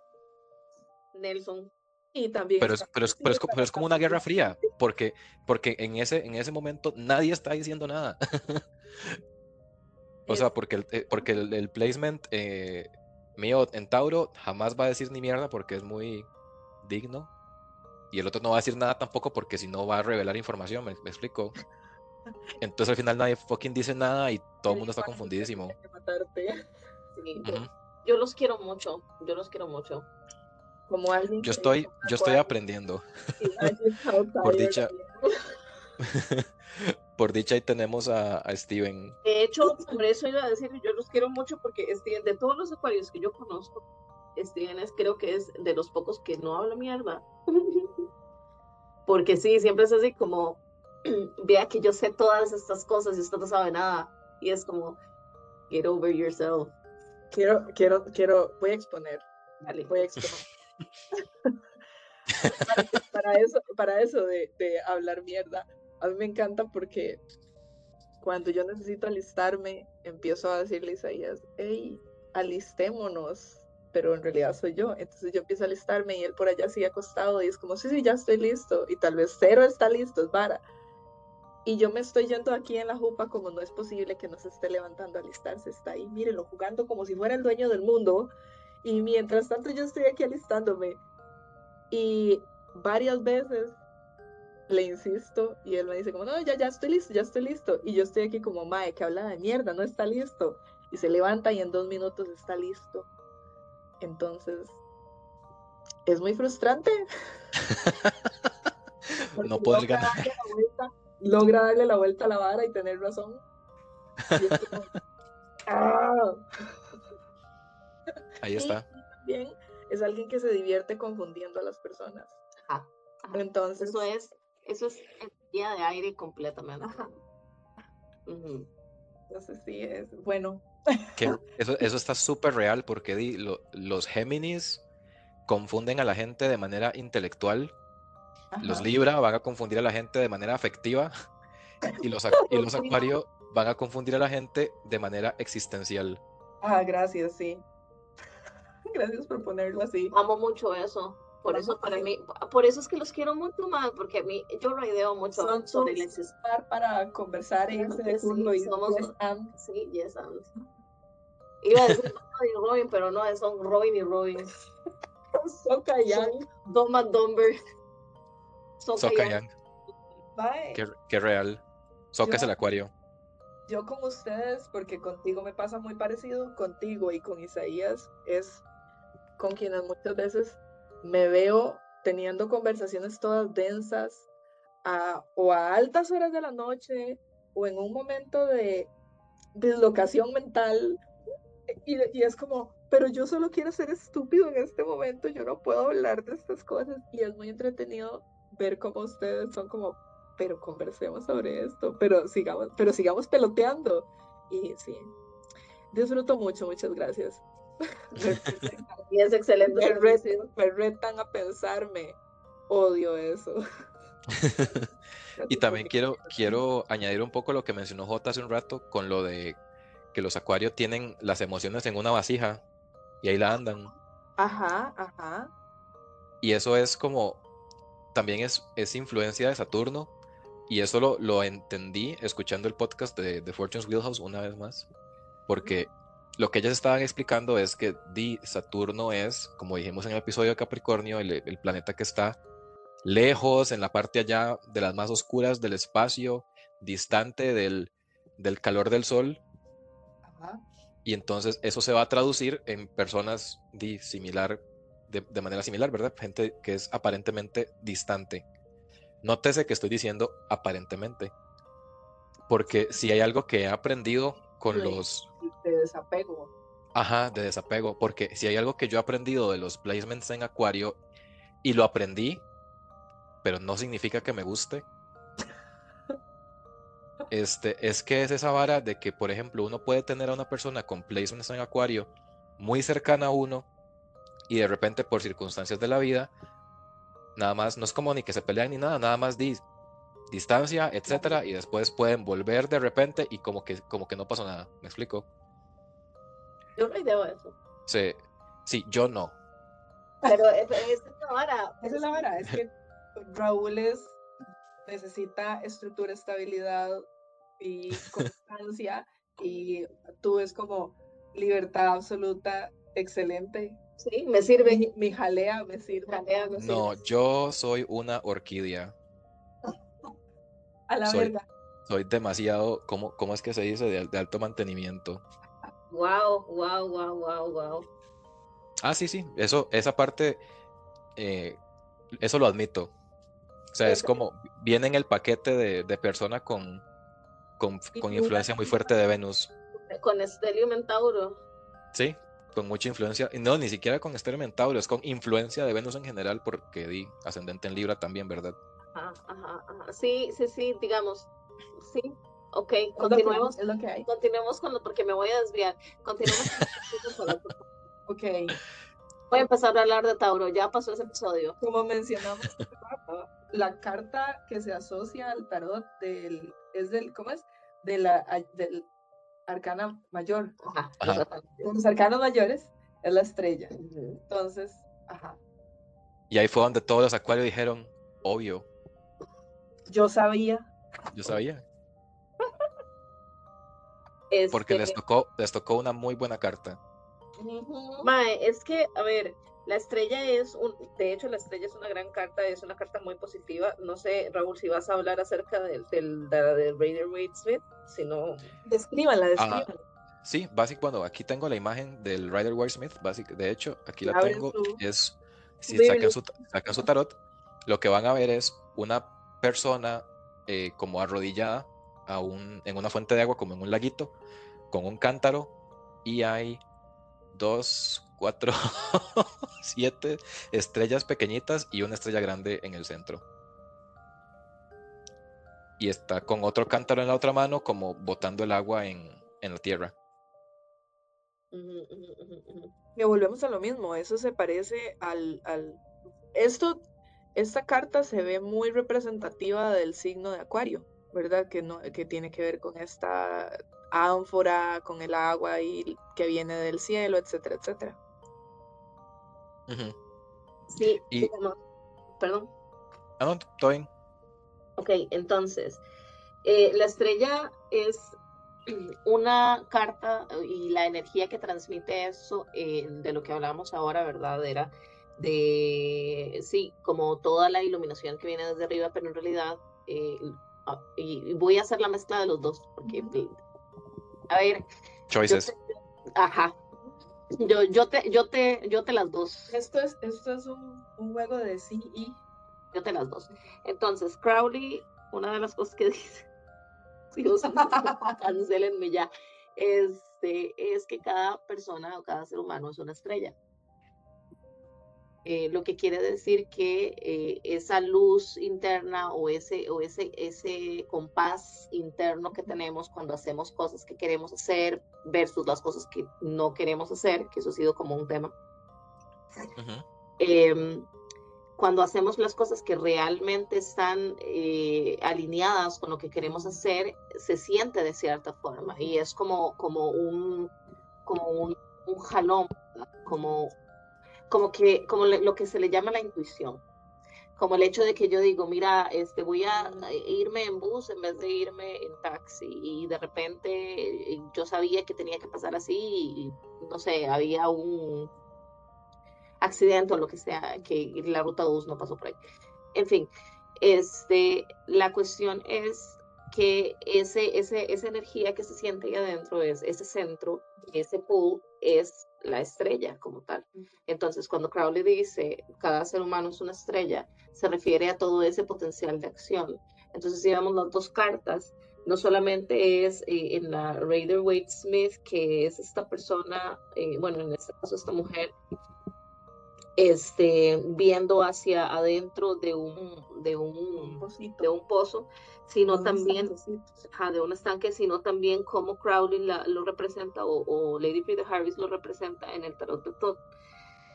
Nelson. Y también pero, es, pero, es, pero, es, como una guerra fría, porque, porque en, ese, en ese momento nadie está diciendo nada. o sea, porque el, eh, porque el, placement eh, mío en Tauro jamás va a decir ni mierda porque es muy digno. Y el otro no va a decir nada tampoco porque si no va a revelar información, me, explico. Entonces al final nadie fucking dice nada y todo el mundo está confundidísimo. yo los quiero mucho, yo los quiero mucho. Como alguien Yo estoy, yo estoy aprendiendo. Por dicha-. Por dicha ahí tenemos a, a Steven. De hecho, por eso iba a decir, yo los quiero mucho porque Steven, de todos los acuarios que yo conozco, Steven es, creo que es de los pocos que no habla mierda. Porque sí, siempre es así como, vea que yo sé todas estas cosas y usted no sabe nada. Y es como, get over yourself. Quiero, quiero, quiero, voy a exponer, Dale. voy a exponer. para, para eso, para eso de, de hablar mierda, a mí me encanta porque cuando yo necesito alistarme, empiezo a decirle a Isaías, hey, alistémonos, pero en realidad soy yo. Entonces yo empiezo a alistarme y él por allá sigue acostado y es como, sí, sí, ya estoy listo. Y tal vez cero está listo, es vara. Y yo me estoy yendo aquí en la jupa como no es posible que no se esté levantando a alistarse, está ahí, mírenlo, jugando como si fuera el dueño del mundo. Y mientras tanto yo estoy aquí alistándome. Y varias veces le insisto y él me dice como, no, ya, ya estoy listo, ya estoy listo. Y yo estoy aquí como, mae, que habla de mierda, no está listo. Y se levanta y en dos minutos está listo. Entonces, es muy frustrante. No poder ganar. Logra darle la vuelta a la vara y tener razón. Y es como, ah. Ahí Y está. también es alguien que se divierte confundiendo a las personas. Ajá, ajá. Entonces, Eso es, eso es energía de aire completamente. Ajá. Ujú. entonces sí, es bueno. Que eso, eso está súper real porque di, lo- los Géminis confunden a la gente de manera intelectual, los. Libra van a confundir a la gente de manera afectiva y los, y los Acuario van a confundir a la gente de manera existencial. Ah, gracias, sí. Gracias por ponerlo así. Amo mucho eso. Por Vamos eso para mí, por eso es que los quiero mucho más, porque a mí, yo raideo mucho Son sobre existencia. Estar Para conversar de Sí, y somos- yes, and. Sí, yes, and. Iba a decir Robin, pero no, son Robin y Robin. Yang. Doma Dumber. Soka Soka Yang. Yang, Bye. qué, qué real. Soka es el Acuario. Yo con ustedes, porque contigo me pasa muy parecido, contigo y con Isaías, es con quienes muchas veces me veo teniendo conversaciones todas densas a- o a altas horas de la noche o en un momento de dislocación mental y, y es como, pero yo solo quiero ser estúpido en este momento, yo no puedo hablar de estas cosas y es muy entretenido ver cómo ustedes son como, pero conversemos sobre esto, pero sigamos, pero sigamos peloteando. Y sí, disfruto mucho, muchas gracias. Y es excelente. me retan, me retan a pensarme. Odio eso. Y también quiero, quiero añadir un poco lo que mencionó J hace un rato con lo de que los Acuarios tienen las emociones en una vasija y ahí la andan. Ajá, ajá. Y eso es como, también es, es influencia de Saturno. Y eso lo, lo entendí escuchando el podcast de, de Fortune's Wheelhouse una vez más. Porque lo que ellas estaban explicando es que Di Saturno es, como dijimos en el episodio de Capricornio, el, el planeta que está lejos, en la parte allá de las más oscuras del espacio, distante del, del calor del sol. ajá. Y entonces eso se va a traducir en personas di, similar, de, de manera similar, ¿verdad? Gente que es aparentemente distante. Nótese que estoy diciendo aparentemente. Porque si hay algo que he aprendido con los... De desapego. Ajá, de desapego. Porque si hay algo que yo he aprendido de los placements en Acuario y lo aprendí, pero no significa que me guste. Este, es que es esa vara de que, por ejemplo, uno puede tener a una persona con placements en Acuario muy cercana a uno y de repente por circunstancias de la vida, nada más, no es como ni que se pelean ni nada, nada más di distancia, etcétera, y después pueden volver de repente y como que, como que no pasó nada. ¿Me explico? Yo raideo eso. Sí, sí, yo no. Pero es, es una vara. Esa es la verdad, es que Raúl es, necesita estructura, estabilidad y constancia y tú es como libertad absoluta, excelente. Sí, me sirve. Mi, mi jalea me sirve. Jalea me No, sirve. yo soy una orquídea. A la soy- verga. Soy demasiado, ¿cómo, cómo es que se dice? De, al- de alto mantenimiento. Wow, wow, wow, wow, wow. Ah, sí, sí, eso, esa parte, eh, eso lo admito. O sea, es como, viene en el paquete de, de persona con, con, con influencia muy fuerte de Venus. Con Estelio Mentauro. Sí, con mucha influencia. No, ni siquiera con Estelio Mentauro, es con influencia de Venus en general, porque di ascendente en Libra también, ¿verdad? Ajá, ajá, ajá. Sí, sí, sí, digamos. Sí, ok, continuemos. Es lo que hay. Continuemos con lo, porque me voy a desviar. Continuemos con lo- Ok. Voy a empezar a hablar de Tauro, ya pasó ese episodio. Como mencionamos, la carta que se asocia al tarot del, es del, ¿cómo es? De la, del arcana mayor. Ajá. Los arcanos mayores es la estrella. Entonces, ajá. Y ahí fue donde todos los acuarios dijeron, obvio, Yo sabía. yo sabía, Este, porque les tocó, les tocó una muy buena carta. Ujú. Mae, es que, a ver, la estrella es un, de hecho, la estrella es una gran carta, es una carta muy positiva. No sé, Raúl, si vas a hablar acerca del, del, de, de Raider Waite Smith, si no, Descríbanla, Ajá. descríbanla. Sí, básicamente, bueno, aquí tengo la imagen del Rider Waite Smith, básic- de hecho, aquí la tengo, su es, si sacan su, sacan su tarot, lo que van a ver es una persona eh, como arrodillada a un, en una fuente de agua, como en un laguito, con un cántaro, y hay dos, cuatro, siete estrellas pequeñitas y una estrella grande en el centro. Y está con otro cántaro en la otra mano, como botando el agua en, en la tierra. Que volvemos a lo mismo, eso se parece al, al... Esto, esta carta se ve muy representativa del signo de Acuario, ¿verdad? Que, no, que tiene que ver con esta ánfora, con el agua y que viene del cielo, etcétera, etcétera. Sí, Y- digamos, perdón. Ah, no, todo bien. Ok, entonces, eh, la estrella es una carta y la energía que transmite eso, eh, de lo que hablábamos ahora, ¿verdad? Era de, sí, como toda la iluminación que viene desde arriba, pero en realidad, eh, ah, y, y voy a hacer la mezcla de los dos, porque, a ver, Choices. te- ajá, yo, yo, te, yo, te, yo te las dos. Esto es, esto es un, un juego de sí y... Yo te las dos. Entonces, Crowley, una de las cosas que dice, Dios cancelenme ya, este, es que cada persona o cada ser humano es una estrella. Eh, lo que quiere decir que eh, esa luz interna o ese, o ese, ese compás interno que tenemos cuando hacemos cosas que queremos hacer versus las cosas que no queremos hacer, que eso ha sido como un tema, Ujú. em, cuando hacemos las cosas que realmente están eh, alineadas con lo que queremos hacer, se siente de cierta forma y es como, como un, como un, un jalón, como, como, que, como le- lo que se le llama la intuición. Como el hecho de que yo digo, mira, este, voy a irme en bus en vez de irme en taxi y de repente yo sabía que tenía que pasar así y no sé, había un, accidente o lo que sea, que la ruta 2 no pasó por ahí. En fin, este, la cuestión es que ese, ese, esa energía que se siente ahí adentro es ese centro, ese pool es la estrella como tal. Entonces, cuando Crowley dice cada ser humano es una estrella, se refiere a todo ese potencial de acción. Entonces, si vemos las dos cartas, no solamente es eh, en la Raider Waite Smith, que es esta persona, eh, bueno, en este caso esta mujer, este, viendo hacia adentro de un, de un, Pocito. de un pozo, sino Un también ajá, de un estanque, sino también como Crowley la- lo representa o, o Lady Frida Harris lo representa en el tarot de Thoth,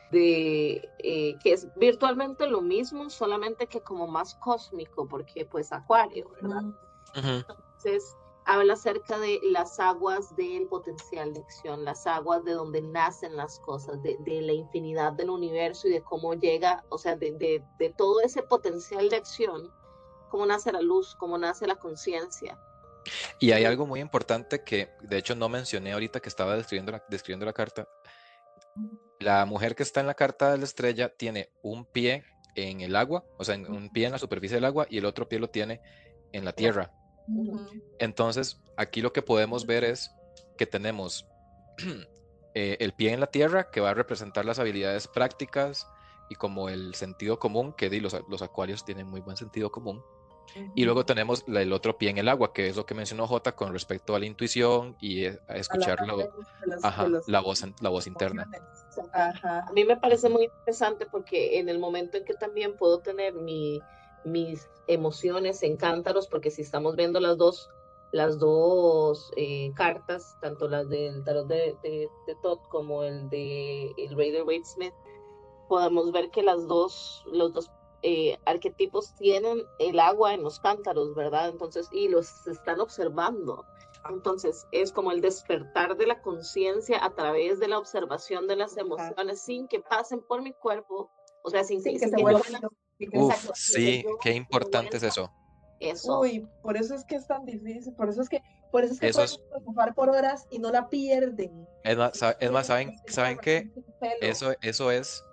de eh, que es virtualmente lo mismo, solamente que como más cósmico, porque pues Acuario, ¿verdad? Mm, Ujú. Entonces, habla acerca de las aguas del potencial de acción, las aguas de donde nacen las cosas, de, de la infinidad del universo y de cómo llega, o sea, de, de, de todo ese potencial de acción, cómo nace la luz, cómo nace la conciencia. Y hay algo muy importante que de hecho no mencioné ahorita que estaba describiendo la, describiendo la carta. La mujer que está en la carta de la estrella tiene un pie en el agua, o sea, un pie en la superficie del agua y el otro pie lo tiene en la tierra. Entonces, aquí lo que podemos ver es que tenemos eh, el pie en la tierra, que va a representar las habilidades prácticas y como el sentido común, que los, los acuarios tienen muy buen sentido común. Y luego tenemos el otro pie en el agua, que es lo que mencionó J con respecto a la intuición y eh, a escuchar la, la, voz, la voz interna. A mí me parece muy interesante porque en el momento en que también puedo tener mi, mis emociones en cántaros, porque si estamos viendo las dos, las dos eh, cartas, tanto las del tarot de, de, Todd como el de el Raider Wade Smith, podemos ver que las dos, los dos eh, arquetipos tienen el agua en los cántaros, ¿verdad? Entonces, y los están observando. Entonces, es como el despertar de la conciencia a través de la observación de las emociones sin que pasen por mi cuerpo, o sea, sin, que, se vuelvan. Uf, sí, qué importante es eso. Eso. Uy, por eso es que es tan difícil, por eso es que, por eso es que eso pueden por horas y no la pierden. Es más, es más ¿saben, ¿saben qué? Eso, eso es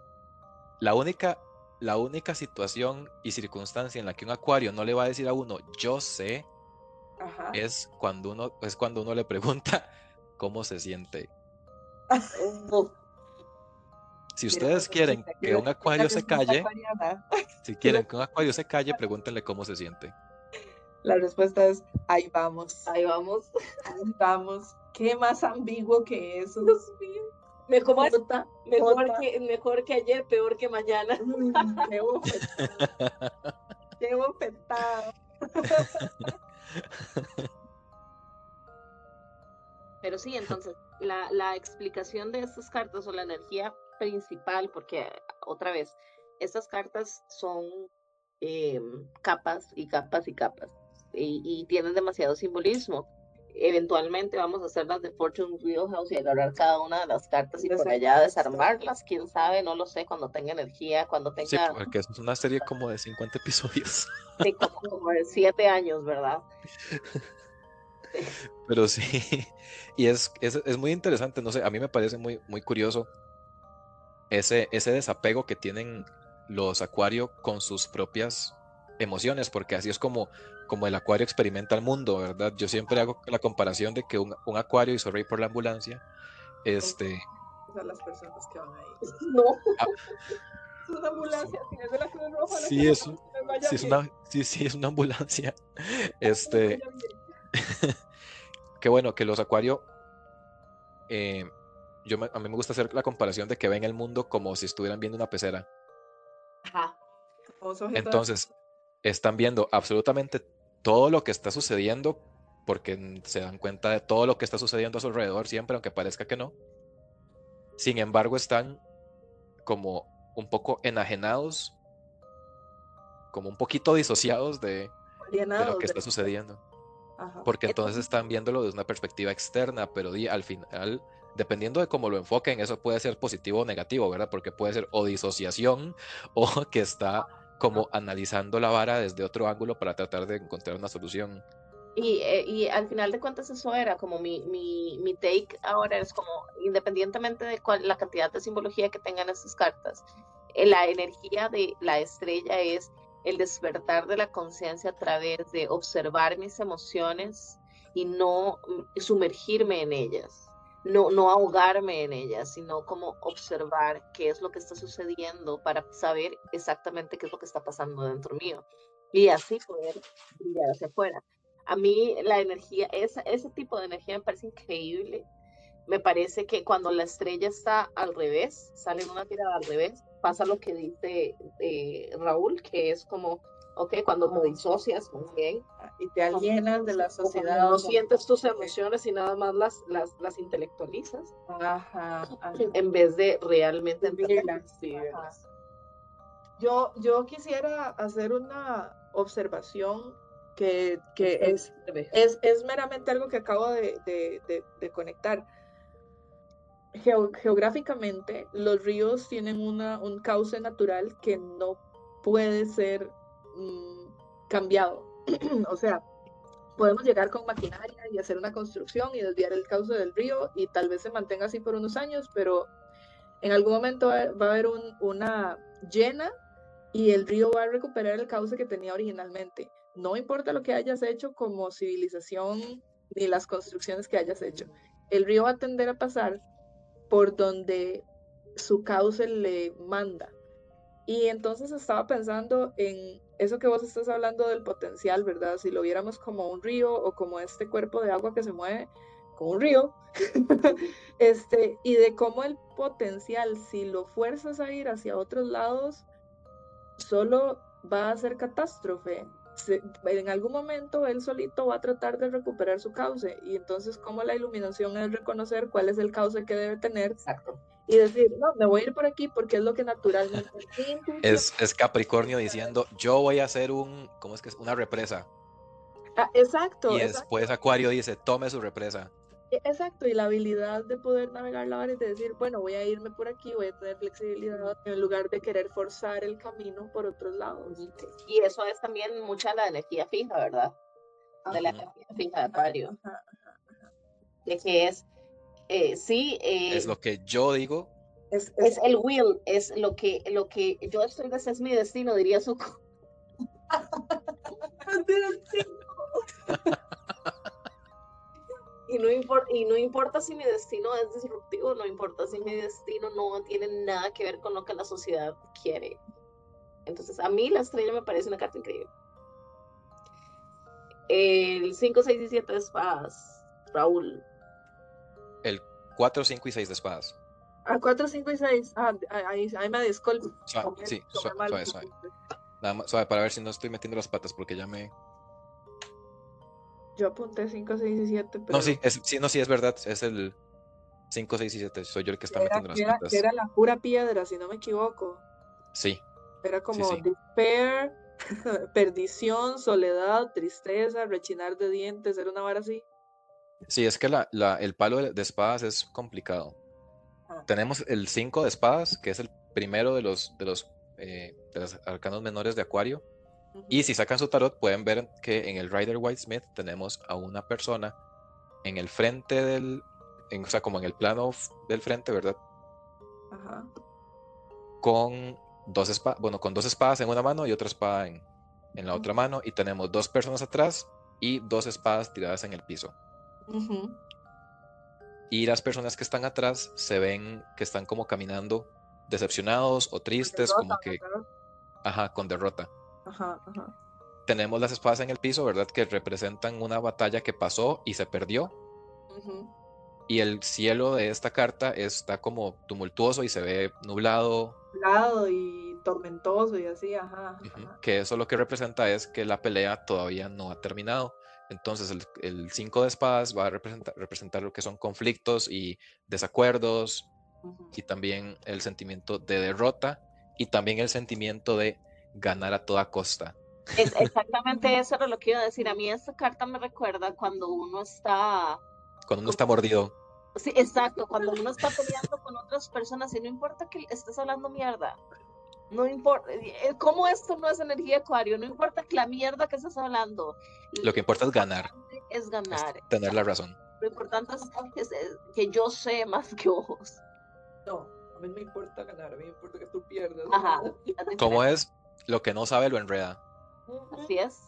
la única la única situación y circunstancia en la que un acuario no le va a decir a uno, yo sé, es cuando uno, es cuando uno le pregunta cómo se siente. si ustedes quieren que un acuario se calle, si quieren que un acuario se calle, pregúntenle cómo se siente. La respuesta es, ahí vamos. Ahí vamos. Ahí vamos. ¿Qué más ambiguo que eso? Mejor, mejor, que, mejor que ayer, peor que mañana. qué bofetado. Pero sí, entonces, la, la, explicación de estas cartas o la energía principal, porque otra vez, estas cartas son em, capas y capas y capas y, y tienen demasiado simbolismo eventualmente vamos a hacer las de Fortune Wheelhouse y agarrar cada una de las cartas y por allá desarmarlas, quién sabe, no lo sé, cuando tenga energía, cuando tenga... Sí, porque es una serie como de 50 episodios. Sí, como de 7 años, ¿verdad? Pero sí, y es, es, es, muy interesante, no sé, a mí me parece muy, muy curioso ese, ese desapego que tienen los Acuario con sus propias emociones, porque así es como como el acuario experimenta el mundo, ¿verdad? Yo siempre hago la comparación de que un, acuario hizo rey por la ambulancia. Este. las personas que van ahí. No. Ah. es una ambulancia, si es de la Cruz Roja. Sí, es, sí, es una, sí, sí, es una ambulancia. Este. Qué bueno que los acuarios. Eh, yo a mí me gusta hacer la comparación de que ven el mundo como si estuvieran viendo una pecera. Ajá. Entonces, están viendo absolutamente todo lo que está sucediendo, porque se dan cuenta de todo lo que está sucediendo a su alrededor siempre, aunque parezca que no. Sin embargo, están como un poco enajenados, como un poquito disociados de, lo que está sucediendo. Porque entonces están viéndolo desde una perspectiva externa, pero al final, dependiendo de cómo lo enfoquen, eso puede ser positivo o negativo, ¿verdad? Porque puede ser o disociación o que está como analizando la vara desde otro ángulo para tratar de encontrar una solución. Y, eh, y al final de cuentas eso era como mi, mi, mi take ahora es como independientemente de cuál, la cantidad de simbología que tengan estas cartas, eh, la energía de la estrella es el despertar de la conciencia a través de observar mis emociones y no sumergirme en ellas no, no ahogarme en ella, sino como observar qué es lo que está sucediendo para saber exactamente qué es lo que está pasando dentro mío y así poder brillar hacia afuera. A mí la energía, esa, ese tipo de energía me parece increíble. Me parece que cuando la estrella está al revés, sale en una tirada al revés, pasa lo que dice eh, Raúl, que es como ¿ok? Cuando me disocias bien. Y te alienas de la sociedad. No sientes tus emociones y nada más las, las, las intelectualizas. Ajá, En vez de realmente vivirlas. Yo, yo quisiera hacer una observación que, que es, es, es, meramente algo que acabo de, de, de, conectar. geográficamente, los ríos tienen una, un cauce natural que no puede ser Mm, cambiado. o sea, podemos llegar con maquinaria y hacer una construcción y desviar el cauce del río y tal vez se mantenga así por unos años, pero en algún momento va a haber una llena y el río va a recuperar el cauce que tenía originalmente. No importa lo que hayas hecho como civilización ni las construcciones que hayas hecho. el río va a tender a pasar por donde su cauce le manda. Y entonces estaba pensando en eso que vos estás hablando del potencial, ¿verdad? Si lo viéramos como un río o como este cuerpo de agua que se mueve como un río, este, y de cómo el potencial, si lo fuerzas a ir hacia otros lados, solo va a ser catástrofe. en algún momento él solito va a tratar de recuperar su cauce y entonces como la iluminación es reconocer cuál es el cauce que debe tener Exacto. Y decir, no, me voy a ir por aquí porque es lo que naturalmente es, es Capricornio diciendo, yo voy a hacer un, ¿cómo es que es? Una represa. Ah, exacto. Y después Acuario dice, tome su represa. E, exacto, y la habilidad de poder navegar la mar y de decir, bueno, voy a irme por aquí, voy a tener flexibilidad en lugar de querer forzar el camino por otros lados. Y eso es también mucha la energía fija, ¿verdad? De la energía fija de Acuario. De que es, eh, sí. Eh, es lo que yo digo. Es, es, el will, es lo que, lo que yo estoy, ese es mi destino, diría su. y no, importa, y no importa si mi destino es disruptivo, no importa si mi destino no tiene nada que ver con lo que la sociedad quiere. Entonces, a mí la estrella me parece una carta increíble. El 5, 6 y 7 de espadas, Raúl. El 4, 5 y 6 de espadas. Ah, 4, 5 y 6. Ah, ahí, ahí me disculpo. Suave, sí, suave, suave, Nada más, suave, para ver si no estoy metiendo las patas porque ya me, yo apunté 5, 6 y 7. No, sí, es, sí, no, sí, es verdad. Es el 5, 6 y 7. Soy yo el que está metiendo las era, Era la pura piedra, si no me equivoco. Sí. Era como despair, perdición, soledad, tristeza, rechinar de dientes. Era una vara así. Sí, es que la, la, el palo de, espadas es complicado. Ah. Tenemos el 5 de espadas, que es el primero de los, de los, eh, de los arcanos menores de Acuario y si sacan su tarot, pueden ver que en el Rider White Smith tenemos a una persona en el frente del, o sea, como en el plano del frente, ¿verdad? Ajá. Con dos espadas, bueno, con dos espadas en una mano y otra espada en, la otra mano. Y tenemos dos personas atrás y dos espadas tiradas en el piso. Y las personas que están atrás se ven que están como caminando decepcionados o tristes, como que... Ajá, con derrota. Tenemos las espadas en el piso, ¿verdad? Que representan una batalla que pasó y se perdió. Y el cielo de esta carta está como tumultuoso y se ve nublado. Nublado y tormentoso y así, ajá. Que eso lo que representa es que la pelea todavía no ha terminado. Entonces el 5 de espadas va a representar, representar, lo que son conflictos y desacuerdos y también el sentimiento de derrota y también el sentimiento de ganar a toda costa. Es exactamente eso era lo que iba a decir. A mí esta carta me recuerda cuando uno está... Cuando uno está mordido. Sí, exacto, cuando uno está peleando con otras personas y no importa que estés hablando mierda. No importa, eh, ¿cómo esto no es energía acuario? No importa que la mierda que estás hablando. Lo que importa es ganar. Es ganar. tener la razón. Lo importante es, que yo sé más que vos. No, a mí me importa ganar, a mí me importa que tú pierdas. Ajá. ¿Cómo es? Lo que no sabe lo enreda. Así es.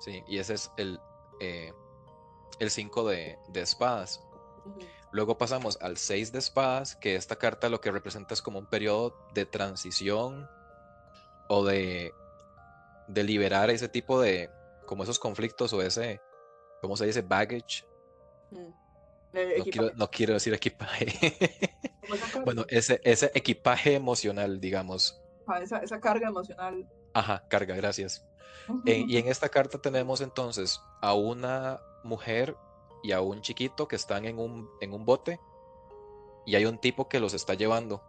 Sí, y ese es el, eh, el 5 de, espadas. Luego pasamos al 6 de espadas, que esta carta lo que representa es como un periodo de transición o de, de liberar ese tipo de, como esos conflictos o ese, ¿cómo se dice? Baggage. No quiero, decir equipaje. bueno, ese, ese equipaje emocional, digamos. esa, carga emocional. Ajá, carga, gracias. Eh, y en esta carta tenemos entonces a una mujer y a un chiquito que están en un, en un bote y hay un tipo que los está llevando.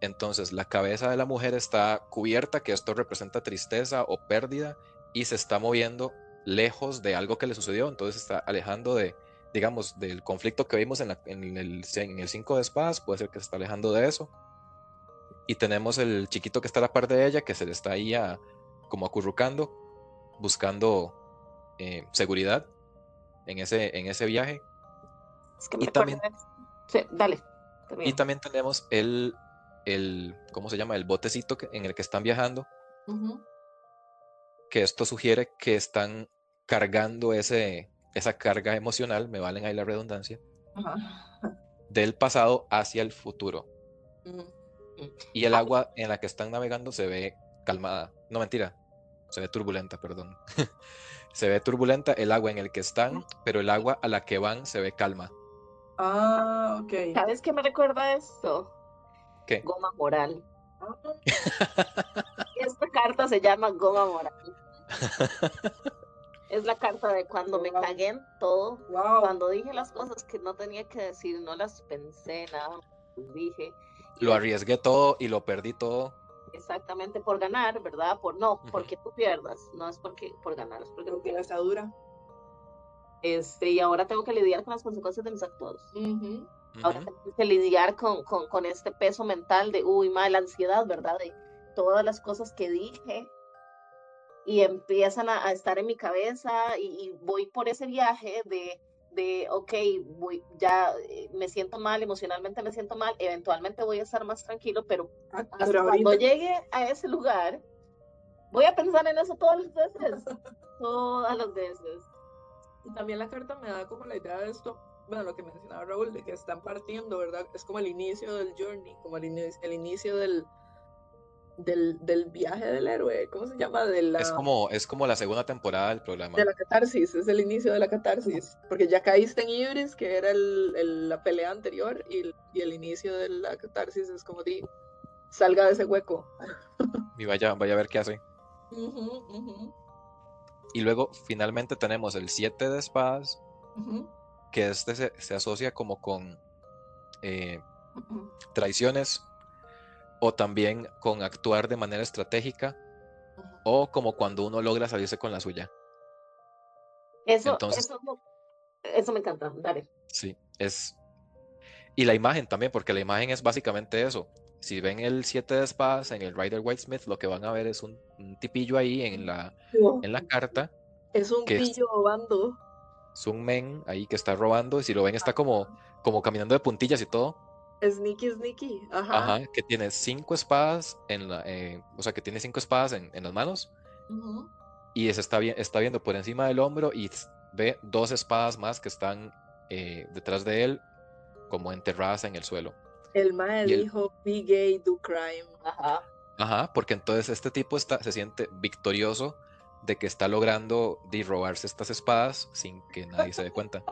Entonces la cabeza de la mujer está cubierta, que esto representa tristeza o pérdida, y se está moviendo lejos de algo que le sucedió, entonces está alejando de, digamos, del conflicto que vimos en, el, en 5 de espadas, puede ser que se está alejando de eso. Y tenemos el chiquito que está a la par de ella, que se le está ahí como acurrucando, buscando eh, seguridad en ese, en ese viaje. y también, dale. Y también tenemos el, el, ¿cómo se llama? El botecito en el que están viajando. Que esto sugiere que están cargando ese, esa carga emocional, me valen ahí la redundancia, del pasado hacia el futuro. Y el agua en la que están navegando se ve calmada. No, mentira. Se ve turbulenta, perdón. se ve turbulenta el agua en el que están, pero el agua a la que van se ve calma. Ah, ok. ¿Sabes qué me recuerda esto? ¿Qué? Goma moral. Esta carta se llama Goma moral. Es la carta de cuando me cagué en todo, cuando dije las cosas que no tenía que decir, no las pensé, nada, dije. Lo arriesgué todo y lo perdí todo. Exactamente, por ganar, ¿verdad? Por no, porque tú pierdas, no es porque por ganar, es porque, porque la dura. Este, y ahora tengo que lidiar con las consecuencias de mis actos. Ahora tengo que lidiar con, con, con, este peso mental de, uy, mal, la ansiedad, ¿verdad? De todas las cosas que dije y empiezan a, estar en mi cabeza y, voy por ese viaje de, de ok, voy, ya eh, me siento mal, emocionalmente me siento mal, eventualmente voy a estar más tranquilo, pero, ah, cuando llegue a ese lugar, voy a pensar en eso todas las veces, todas las veces. Y también la carta me da como la idea de esto, bueno, lo que mencionaba Raúl, de que están partiendo, ¿verdad? Es como el inicio del journey, como el, el inicio del, del, del, viaje del héroe, ¿cómo se llama? De la, es, como, es como la segunda temporada del programa. De la catarsis, es el inicio de la catarsis, porque ya caíste en Ibris, que era el, el, la pelea anterior, y, y, el inicio de la catarsis es como di, salga de ese hueco. Y vaya, vaya a ver qué hace. Y luego finalmente tenemos el 7 de espadas, que este se, se, asocia como con eh, traiciones o también con actuar de manera estratégica o como cuando uno logra salirse con la suya. Eso, eso, me encanta, dale. Sí, es... Y la imagen también, porque la imagen es básicamente eso. Si ven el 7 de espadas en el Rider White Smith, lo que van a ver es un, tipillo ahí en la, en la carta. Es un pillo robando. Es un men ahí que está robando y si lo ven está como, como caminando de puntillas y todo. Sneaky, sneaky. Ajá. Ajá, que tiene cinco espadas en la, eh, o sea, que tiene cinco espadas en, en las manos. Y se está, está viendo por encima del hombro y ve dos espadas más que están eh, detrás de él, como enterradas en el suelo. El mae dijo, be gay, do crime. Ajá. Ajá, porque entonces este tipo está, se siente victorioso de que está logrando de robarse estas espadas sin que nadie se dé cuenta.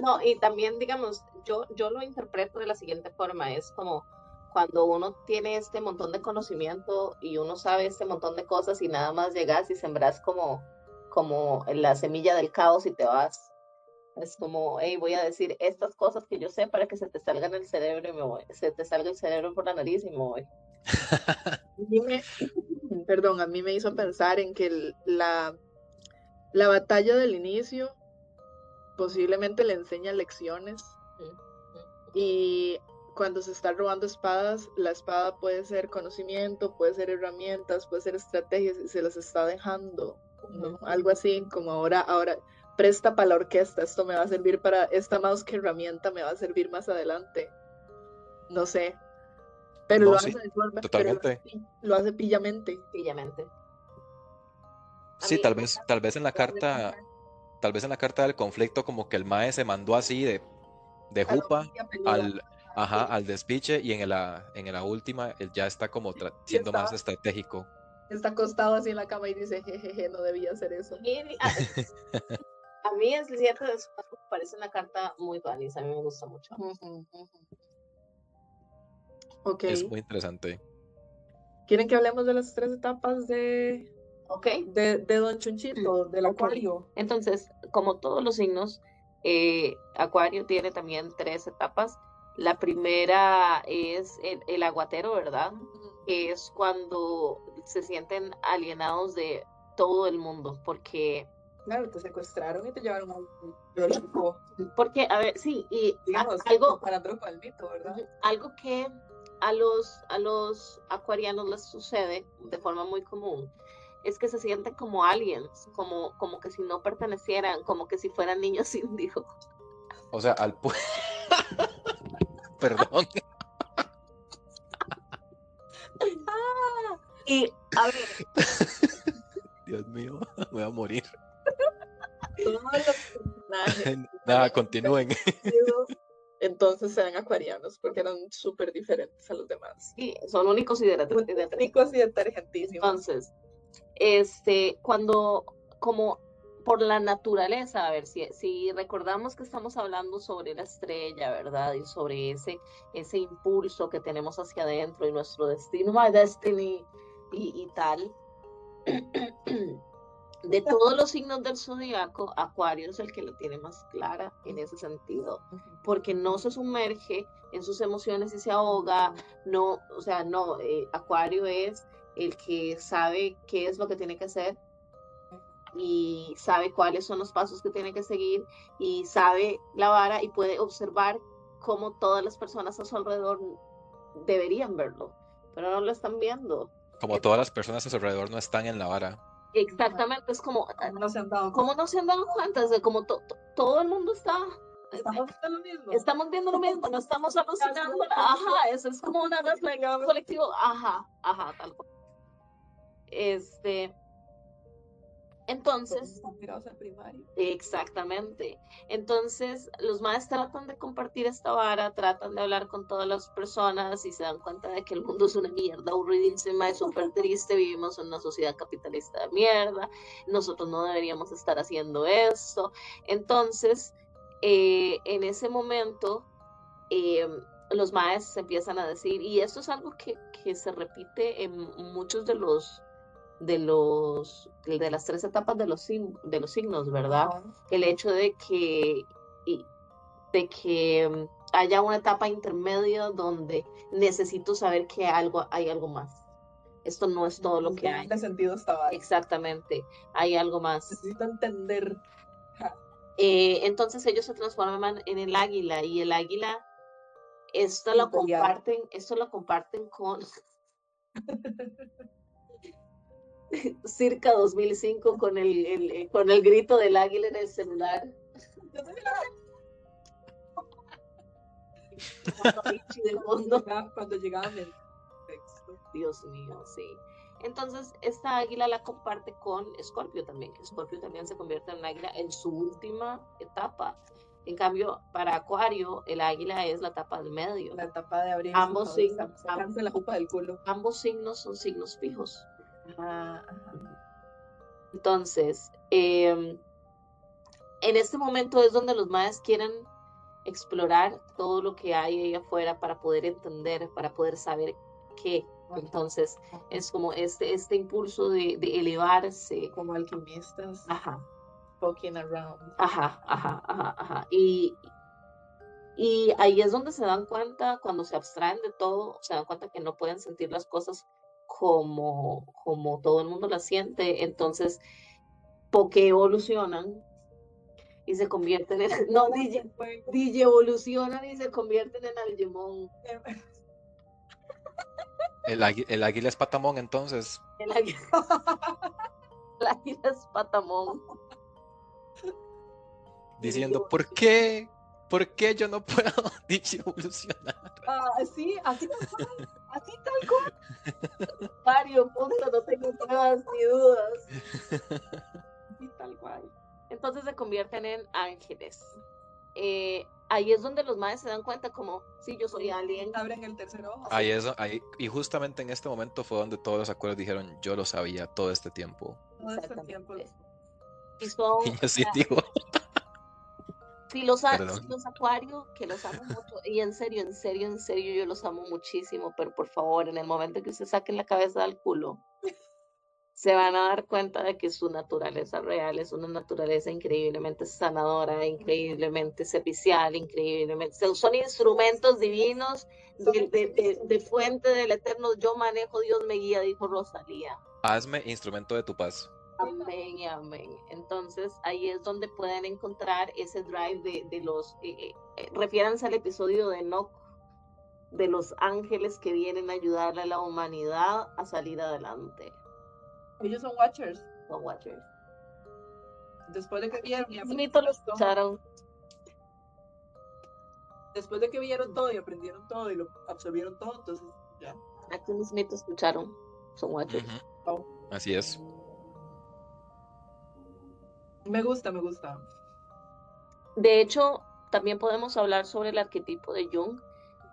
No, y también, digamos, yo, yo lo interpreto de la siguiente forma, es como cuando uno tiene este montón de conocimiento y uno sabe este montón de cosas y nada más llegas y sembras como, como la semilla del caos y te vas. Es como, hey, voy a decir estas cosas que yo sé para que se te salga en el cerebro y me voy. Se te salga el cerebro por la nariz y me voy. perdón, a mí me hizo pensar en que la, la batalla del inicio posiblemente le enseña lecciones. Y cuando se está robando espadas, la espada puede ser conocimiento, puede ser herramientas, puede ser estrategias y se las está dejando. Algo así como ahora, ahora presta para la orquesta, esto me va a servir para esta mouse que herramienta me va a servir más adelante. No sé. Pero lo hace totalmente. lo hace pillamente. Pillamente. Sí, tal vez, tal vez en la carta tal vez en la carta del conflicto como que el Mae se mandó así de, de jupa al, ajá, al despiche y en la, en la última él ya está como siendo más estratégico. Está acostado así en la cama y dice, jejeje, no debía hacer eso. a, mí es cierto, parece una carta muy valiosa, a mí me gusta mucho. Es muy interesante. ¿Quieren que hablemos de las tres etapas de, ¿ok? De, de Don Chunchito, del Acuario. Entonces, como todos los signos, eh, Acuario tiene también tres etapas. La primera es el, aguatero, ¿verdad? Que es cuando se sienten alienados de todo el mundo, porque... Claro, te secuestraron y te llevaron a un Porque, a ver, sí, y algo... Para palmito, ¿verdad? Algo que a los, a los acuarianos les sucede de forma muy común es que se sienten como aliens, como, como que si no pertenecieran, como que si fueran niños índigos. O sea, al Perdón. y a ver. Dios mío, voy a morir. todos los personajes Nada, continúen. entonces eran acuarianos porque eran súper diferentes a los demás. Sí, son únicos y de Ricos y detergentísimos. Entonces, este, cuando, como por la naturaleza, a ver, si, si recordamos que estamos hablando sobre la estrella, ¿verdad? Y sobre ese, ese impulso que tenemos hacia adentro y nuestro destino, my destiny y, y tal. De todos los signos del zodiaco, Acuario es el que lo tiene más clara en ese sentido, porque no se sumerge en sus emociones y se ahoga, no, o sea, no, eh, Acuario es el que sabe qué es lo que tiene que hacer y sabe cuáles son los pasos que tiene que seguir y sabe la vara y puede observar cómo todas las personas a su alrededor deberían verlo, pero no lo están viendo. Como todas las personas a su alrededor no están en la vara. Exactamente, es como, No se han dado ¿cómo no se han dado cuenta? Es de como to- to- todo el mundo está, Estamos viendo lo mismo. estamos viendo lo mismo, no estamos alucinando. Ajá, eso es como una reflexión colectivo. Ajá, ajá, tal cual. Este, entonces, Están pegados al primario. Exactamente. Entonces, los maestros tratan de compartir esta vara, tratan de hablar con todas las personas y se dan cuenta de que el mundo es una mierda aburridísima, es súper triste, vivimos en una sociedad capitalista de mierda, nosotros no deberíamos estar haciendo esto. Entonces, eh, en ese momento, eh, los maestros empiezan a decir, y esto es algo que, que se repite en muchos de los de los de las tres etapas de los de los signos, ¿verdad? El hecho de que, de que mm, haya una etapa intermedia donde necesito saber que algo, hay algo más. Esto no es todo lo que hay. Darle sentido esta vara. Exactamente, hay algo más. Necesito entender. Ja, Eh, entonces ellos se transforman en el águila y el águila, esto lo comparten, esto lo comparten con circa 2005 con el, el- eh, con el grito del águila en el celular. De fondo. cuando llegaba el texto. Dios mío, sí. Entonces, esta águila la comparte con Escorpio también, que Escorpio también se convierte en un águila en su última etapa. En cambio, para Acuario, el águila es la etapa del medio. La etapa de abril. Ambos signos, Sacarse la jupa del culo. Ambos signos son signos fijos. Ajá, ajá. Entonces, em, en este momento es donde los maes quieren explorar todo lo que hay ahí afuera para poder entender, para poder saber qué. Entonces, es como este, este impulso de, de elevarse. Como alquimistas. Ajá, Poking around. ajá, ajá, ajá, ajá. Y, y ahí es donde se dan cuenta, cuando se abstraen de todo, se dan cuenta que no pueden sentir las cosas como, como todo el mundo las siente. Entonces, porque evolucionan y se convierten en... No, DJ, DJ evolucionan y se convierten en Algemón. El, el águila es patamón, entonces. El águila, el águila es patamón. Diciendo, ¿por qué? ¿Por qué yo no puedo evolucionar? Ah, sí, así tal cual. Así tal cual. Mario, punto, no tengo pruebas ni dudas. Así tal cual. Entonces se convierten en ángeles. Eh, ahí es donde los madres se dan cuenta como, sí, yo soy alien. Abren el tercer ojo. Ahí es, ahí, y justamente en este momento fue donde todos los acuerdos dijeron, yo lo sabía todo este tiempo. Todo este tiempo. Y son, Y yo sí digo, si los, a- acuarios, que los amo mucho, y en serio, en serio, en serio, yo los amo muchísimo, pero por favor, en el momento que usted saquen la cabeza del culo, se van a dar cuenta de que su naturaleza real es una naturaleza increíblemente sanadora, increíblemente servicial, increíblemente... Son, son instrumentos divinos de, de- de- de fuente del eterno. Yo manejo, Dios me guía, dijo Rosalía. hazme instrumento de tu paz. Amén y amén. Entonces ahí es donde pueden encontrar ese drive de, de los, eh, eh, eh, refiéranse al episodio de Enoch, de los ángeles que vienen a ayudarle a la humanidad a salir adelante. Ellos son watchers. Los Watchers. Después de que vieron y lo aprendieron todo, escucharon. después de que vieron todo y aprendieron todo y lo absorbieron todo, entonces ya. Aquí mismito escucharon. Son Watchers. Así es. Me gusta, me gusta. De hecho, también podemos hablar sobre el arquetipo de Jung,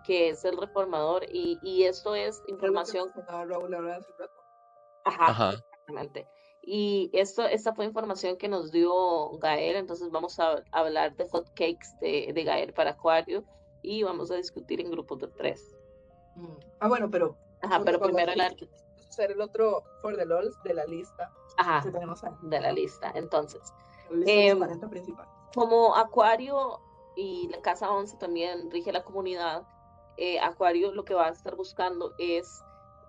que es el reformador, y, y esto es información. Ajá, Ajá. exactamente. Y esto, esta fue información que nos dio Gael, entonces vamos a hablar de hot cakes de, de Gael para Acuario y vamos a discutir en grupos de tres. Mm. Ah, bueno, pero Ajá, pero primero el arquetipo. Ser el otro for the lols de la lista Ajá, que tenemos ahí. de la lista. Entonces, La lista de los 40 principales. como Acuario y la casa 11 también rige la comunidad, eh, Acuario lo que va a estar buscando es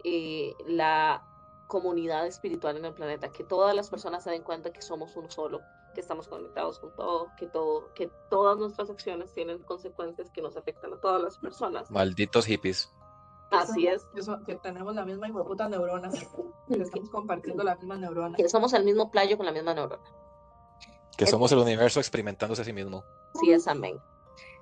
eh, la comunidad espiritual en el planeta, que todas las personas se den cuenta que somos uno solo, que estamos conectados con todo, que todo, que todas nuestras acciones tienen consecuencias que nos afectan a todas las personas. Malditos hippies. Así es, Que, tenemos la misma puta neurona. Que estamos compartiendo la misma neurona. que somos el mismo playo con la misma neurona. Que somos el universo experimentándose a sí mismo. Sí es amén.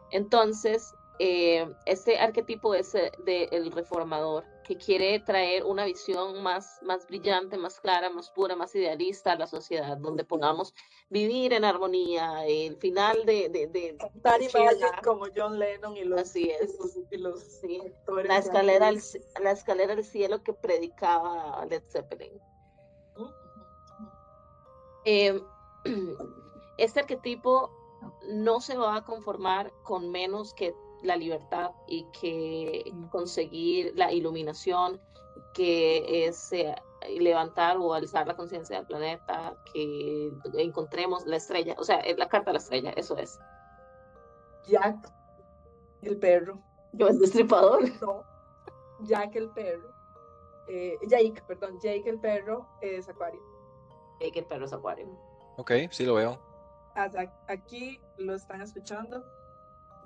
Entonces, eh, este arquetipo es del reformador, que quiere traer una visión más, más brillante, más clara, más pura, más idealista a la sociedad, donde podamos vivir en armonía. El final de... de, de Danny Sheila, Magic como John Lennon y los, Así y es. los, y los sí, actores la escalera, al, antes. ci- la escalera al cielo que predicaba Led Zeppelin. Eh, este arquetipo no se va a conformar con menos que la libertad y que conseguir la iluminación, que es eh, levantar o alzar la conciencia del planeta, que encontremos la estrella, o sea, es la carta de la estrella, eso es. Jack, el perro. Yo es destripador. No, Jack el perro. Eh, Jake, perdón, Jake el perro es Acuario. que el perro es acuario. Ok, sí lo veo. Hasta aquí lo están escuchando.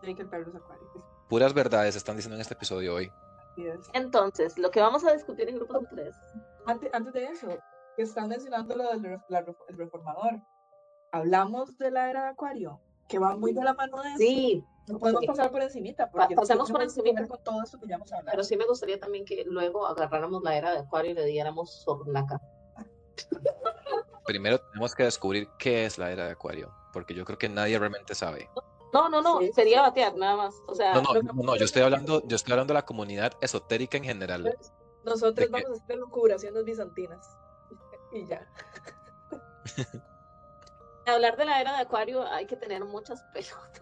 Jake el perro es Acuario. Puras verdades están diciendo en este episodio hoy. Entonces, lo que vamos a discutir en grupos de tres. Antes, antes de eso, que están mencionando lo del la el reformador. Hablamos de la era de Acuario, que va muy de la mano de eso. Sí, No podemos pasar por encimita, porque pasemos tiene por encimita. con todo esto que ya hemos hablado. pero sí me gustaría también que luego agarráramos la era de acuario y le diéramos sornaca. Primero tenemos que descubrir qué es la era de Acuario, porque yo creo que nadie realmente sabe. No, no, no, Sí, sería sí. batear nada más. O sea, No, no, no, no, yo estoy hablando, yo estoy hablando de la comunidad esotérica en general. Nosotros vamos a hacer lucubraciones bizantinas. Y ya. hablar de la era de acuario hay que tener muchas pelotas.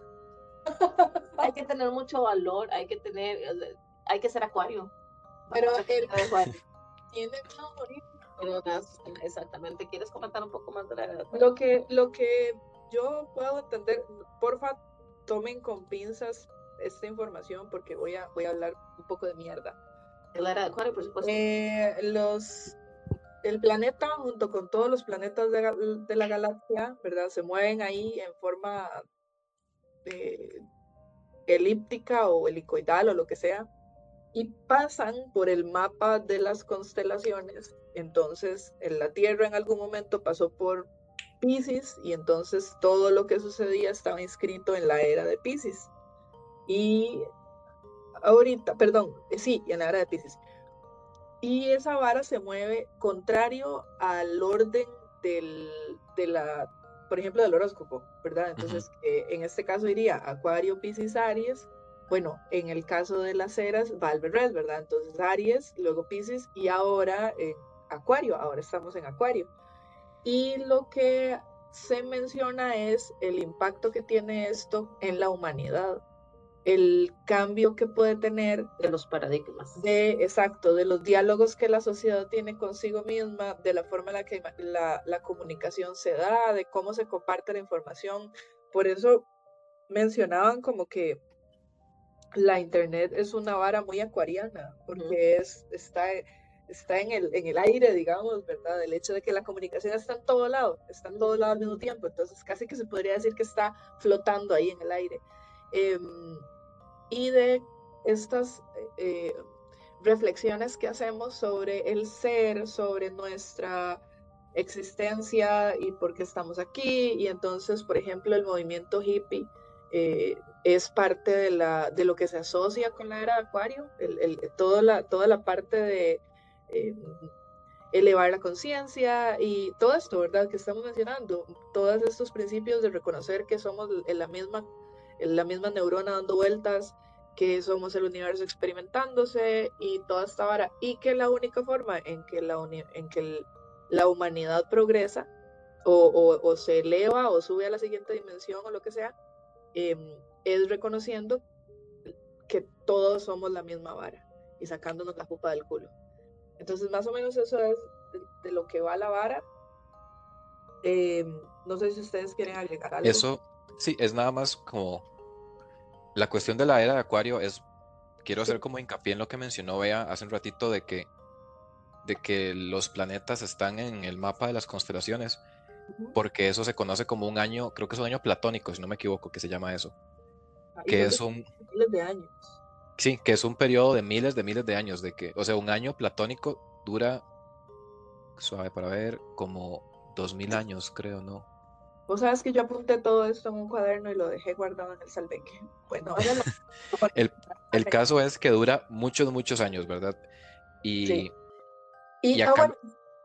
hay que tener mucho valor, hay que tener, hay que ser acuario. Pero el- acuario. Tiene Exactamente. ¿Quieres comentar un poco más de la era de acuario? Lo que, lo que yo puedo entender, porfa, tomen con pinzas esta información porque voy a, voy a hablar un poco de mierda. La era de acuario, por supuesto. Eh, los, el planeta, junto con todos los planetas de, la galaxia, ¿verdad? Se mueven ahí en forma eh, elíptica o helicoidal o lo que sea, y pasan por el mapa de las constelaciones. Entonces, en la Tierra en algún momento pasó por Pisces y entonces todo lo que sucedía estaba inscrito en la era de Pisces. Y ahorita, perdón, eh, sí, en la era de Pisces. Y esa vara se mueve contrario al orden del, de la, por ejemplo, del horóscopo, ¿verdad? Entonces, eh, en este caso iría Acuario, Pisces, Aries. Bueno, en el caso de las eras va al revés, ¿verdad? Entonces Aries, luego Pisces y ahora en Acuario, ahora estamos en Acuario. Y lo que se menciona es el impacto que tiene esto en la humanidad, el cambio que puede tener De los paradigmas. de, exacto, de los diálogos que la sociedad tiene consigo misma, de la forma en la que la comunicación se da, de cómo se comparte la información. Por eso mencionaban como que la internet es una vara muy acuariana, porque es, está, está en el, en el aire, digamos, ¿verdad? El hecho de que la comunicación está en todo lado, está en todo lado al mismo tiempo, entonces casi que se podría decir que está flotando ahí en el aire. Em, y de estas eh, reflexiones que hacemos sobre el ser, sobre nuestra existencia y por qué estamos aquí. Y entonces, por ejemplo, el movimiento hippie eh, es parte de, la, de lo que se asocia con la era de Acuario, el, el- toda, la, toda la parte de eh, elevar la conciencia y todo esto, ¿verdad? Que estamos mencionando, todos estos principios de reconocer que somos en la misma, la misma neurona dando vueltas, que somos el universo experimentándose y toda esta vara, y que la única forma en que la, en que la humanidad progresa o, o, se eleva o sube a la siguiente dimensión o lo que sea, em, es reconociendo que todos somos la misma vara y sacándonos la pupa del culo. Entonces, más o menos eso es de, lo que va la vara. Em, no sé si ustedes quieren agregar algo. Eso, sí, es nada más como la cuestión de la era de Acuario es, quiero hacer como hincapié en lo que mencionó Bea hace un ratito de que, de que los planetas están en el mapa de las constelaciones, porque eso se conoce como un año, creo que es un año platónico, si no me equivoco, que se llama eso. Ah, que es un... Miles de años. Sí, que es un periodo de miles de miles de años, de que, o sea, un año platónico dura, suave para ver, como dos mil años, creo, ¿no? Vos sabes que yo apunté todo esto en un cuaderno y lo dejé guardado en el salveque. Bueno, el, el caso es que dura muchos, muchos años, ¿verdad? Y, y, ah, acá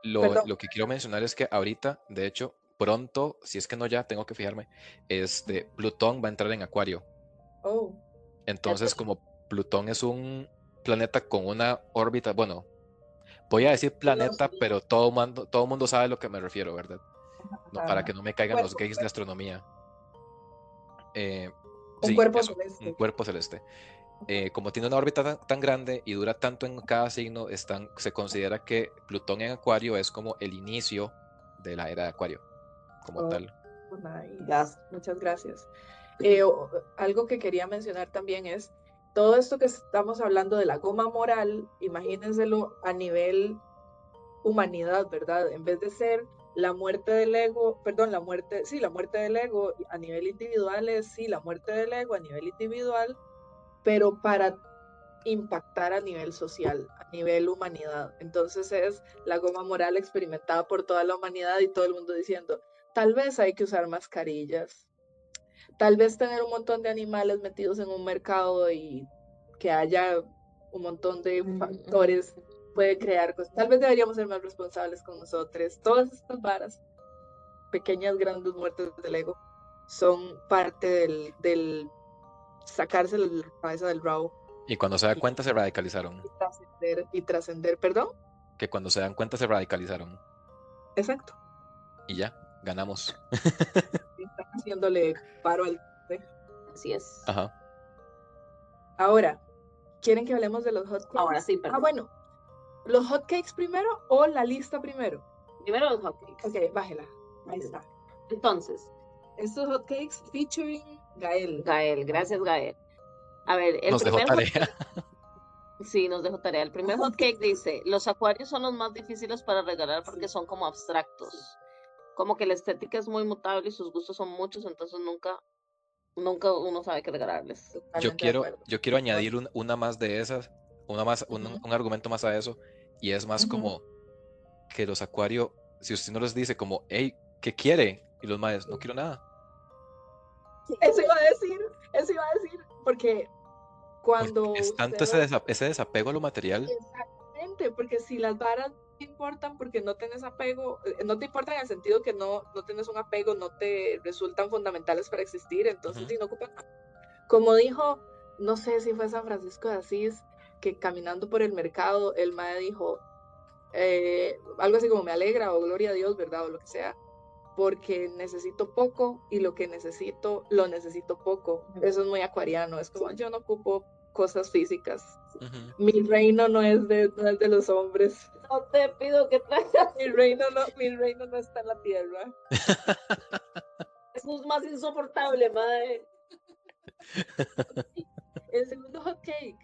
lo, lo, que quiero mencionar es que ahorita, de hecho, pronto, si es que no ya, tengo que fijarme, este, Plutón va a entrar en Acuario. Oh. Entonces, como Plutón es un planeta con una órbita, bueno, voy a decir planeta, pero todo mundo, todo mundo sabe a lo que me refiero, ¿verdad? para que no me caigan los gays de astronomía. Eh, un, cuerpo celeste. un cuerpo celeste. Eh, como tiene una órbita tan, grande y dura tanto en cada signo, están, se considera que Plutón en Acuario es como el inicio de la era de Acuario, como oh, tal. Muchas gracias. Eh, algo que quería mencionar también es todo esto que estamos hablando de la goma moral, imagínenselo a nivel humanidad, ¿verdad? En vez de ser la muerte del ego, perdón, la muerte, sí, la muerte del ego a nivel individual es, sí, la muerte del ego a nivel individual, pero para impactar a nivel social, a nivel humanidad. Entonces es la goma moral experimentada por toda la humanidad y todo el mundo diciendo, tal vez hay que usar mascarillas, tal vez tener un montón de animales metidos en un mercado y que haya un montón de factores puede crear cosas. Tal vez deberíamos ser más responsables con nosotros. Todas estas varas, pequeñas, grandes muertes del ego, son parte del, del sacarse la cabeza del rabo. Y cuando se dan cuenta se radicalizaron. Y trascender, perdón. Que cuando se dan cuenta se radicalizaron. Exacto. Y ya, ganamos. Haciéndole paro al... Así es. Ajá. Ahora, ¿quieren que hablemos de los hotcakes? Ahora sí, perdón. Ah, bueno. ¿Los hotcakes primero o la lista primero? Primero los hotcakes. Ok, bájela. Ahí está. Entonces. Estos hotcakes featuring Gael. Gael, gracias Gael. A ver, el nos primer dejó tarea. Sí, nos dejó tarea. El primer hotcake dice, los acuarios son los más difíciles para regalar porque son como abstractos como que la estética es muy mutable y sus gustos son muchos, entonces nunca, nunca uno sabe qué regalarles. Yo quiero, yo quiero añadir una más de esas, una más, un, argumento más a eso, y es más como que los acuarios, si usted no les dice como, hey, ¿qué quiere? Y los maes, no quiero nada. Eso iba a decir, eso iba a decir, porque cuando... es tanto ese, ese desapego a lo material. Exactamente, porque si las varas importan porque no tienes apego, eh, no te importan en el sentido que no, no tienes un apego, no te resultan fundamentales para existir, entonces si no ocupan. Como dijo, no sé si fue San Francisco de Asís, que caminando por el mercado, el mae dijo eh, algo así como me alegra o gloria a Dios, ¿verdad? O lo que sea, porque necesito poco y lo que necesito, lo necesito poco. Eso es muy acuariano, es como yo no ocupo cosas físicas. Mi reino no es, de, no es de los hombres. No te pido que traigas. Mi reino no, mi reino no está en la tierra. Es más insoportable, madre. El segundo hot cake.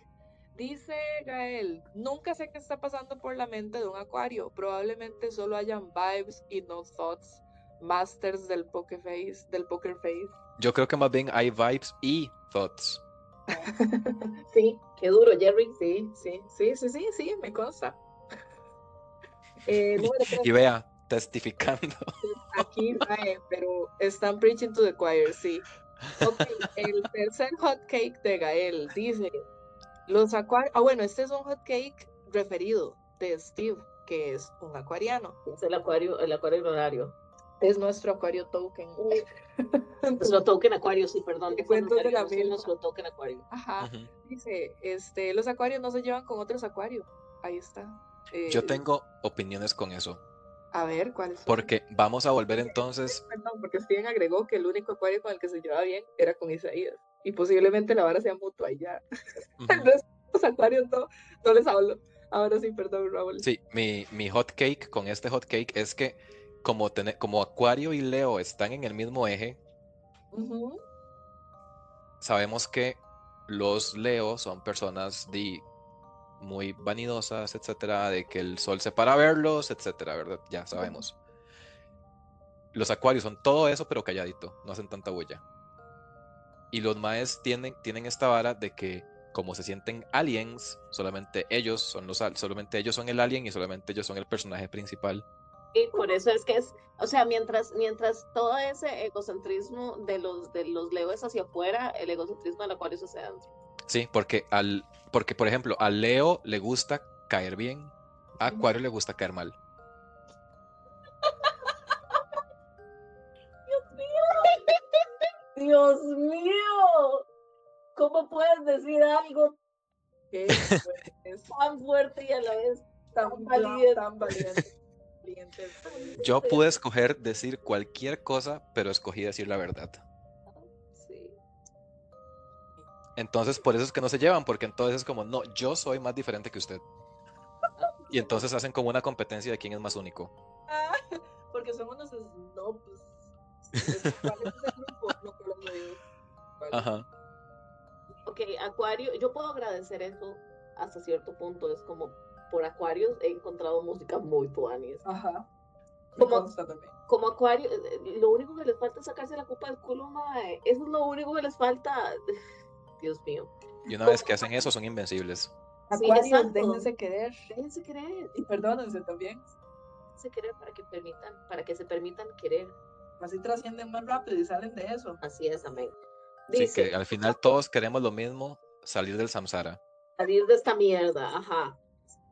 Dice Gael, nunca sé qué está pasando por la mente de un acuario. Probablemente solo hayan vibes y no thoughts. Masters del poker face, del poker face. Yo creo que más bien hay vibes y thoughts. sí, qué duro, Jerry. Sí, sí, sí, sí, sí, sí, me consta. Eh, y vea, testificando. Aquí, pero están preaching to the choir, sí. Ok, el tercer hot cake de Gael dice: Los acuarios. Ah, bueno, este es un hot cake referido de Steve, que es un acuariano. Es el acuario, el acuario horario. Es nuestro acuario token. Nuestro token acuario, sí, perdón. Te cuento de la es misma. nuestro token acuario. Ajá. Ujú. Dice, este, los acuarios no se llevan con otros acuarios. Ahí está. Yo Eh, tengo opiniones con eso, A ver, ¿cuál es? porque vamos a volver entonces, Perdón, porque Steven agregó que el único acuario con el que se llevaba bien era con Isaías. Y posiblemente la vara sea mutua y ya. los acuarios no, no les hablo. Ahora sí, perdón, Raúl. sí, mi, mi hot cake con este hot cake es que como, tene- como Acuario y Leo están en el mismo eje, sabemos que los Leo son personas de muy vanidosas, etcétera, de que el sol se para a verlos, etcétera, ¿verdad? Ya sabemos. Los acuarios son todo eso, pero calladito, no hacen tanta bulla. Y los maes tienen, tienen esta vara de que, como se sienten aliens, solamente ellos son los solamente ellos son el alien y solamente ellos son el personaje principal. Y por eso es que es, o sea, mientras, mientras todo ese egocentrismo de los, de los Leo es hacia afuera, el egocentrismo del acuario es hacia adentro. Sí, porque al, porque por ejemplo, a Leo le gusta caer bien, a. Acuario le gusta caer mal. Dios mío, ¿cómo puedes decir algo fuerte, es tan fuerte y a la vez tan, Tan tan valiente. Tan valiente. Valiente. Yo pude escoger decir cualquier cosa, pero escogí decir la verdad. Sí. Entonces, por eso es que no se llevan, porque entonces es como, no, yo soy más diferente que usted. Y entonces hacen como una competencia de quién es más único. Ah, porque son unos snobs. Es- ¿Cuál es ese grupo? No conozco de- ¿cuál? Ajá. Ok, Acuario, yo puedo agradecer eso hasta cierto punto. Es como por Acuarios he encontrado música muy tuanis. Ajá. Como-. Como Acuario, eh, eh, lo único que les falta es sacarse la copa del culo, mae. Eso es lo único que les falta. Dios mío. Y una vez que hacen eso, son invencibles. Acuarios, déjense querer. Déjense querer, Y perdónense también. déjense querer para que permitan, para que se permitan querer. Así trascienden más rápido y salen de eso. Así es, amén. Así Dice, que al final todos queremos lo mismo, salir del samsara. salir de esta mierda, ajá.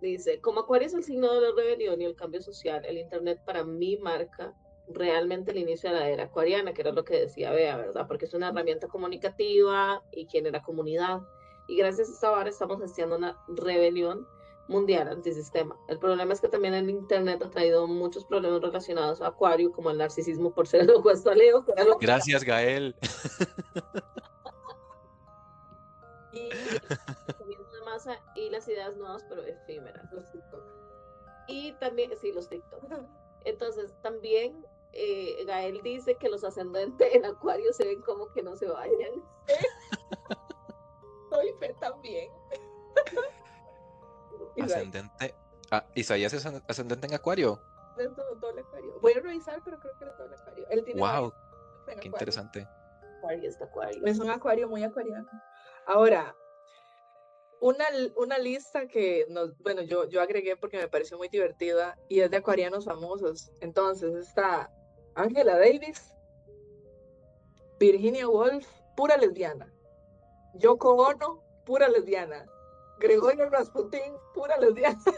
Dice, como Acuario es el signo de la rebelión y el cambio social, el Internet para mí marca realmente el inicio de la era acuariana, que era lo que decía Bea, ¿verdad? Porque es una herramienta comunicativa y genera comunidad. Y gracias a esta vara estamos haciendo una rebelión mundial antisistema. El problema es que también el Internet ha traído muchos problemas relacionados a Acuario, como el narcisismo por ser el opuesto a Leo, que que Gracias, Gael. Y masa y las ideas nuevas, pero efímeras. los TikTok. Y también, sí, los TikTok. Entonces, también eh, Gael dice que los ascendentes en Acuario se ven como que no se vayan. Soy fe también. Ascendente. Ah, Isaías es ascend- ascendente en Acuario. es do- doble acuario. Voy a revisar, pero creo que es doble acuario. Él tiene Wow, qué acuario. interesante. Acuario está Acuario. Es un acuario muy acuariano. Ahora, una, una lista que nos, bueno, yo, yo agregué porque me pareció muy divertida y es de acuarianos famosos. Entonces está Angela Davis, Virginia Woolf, pura lesbiana. Yoko Ono, pura lesbiana. Gregorio Rasputin, pura lesbiana.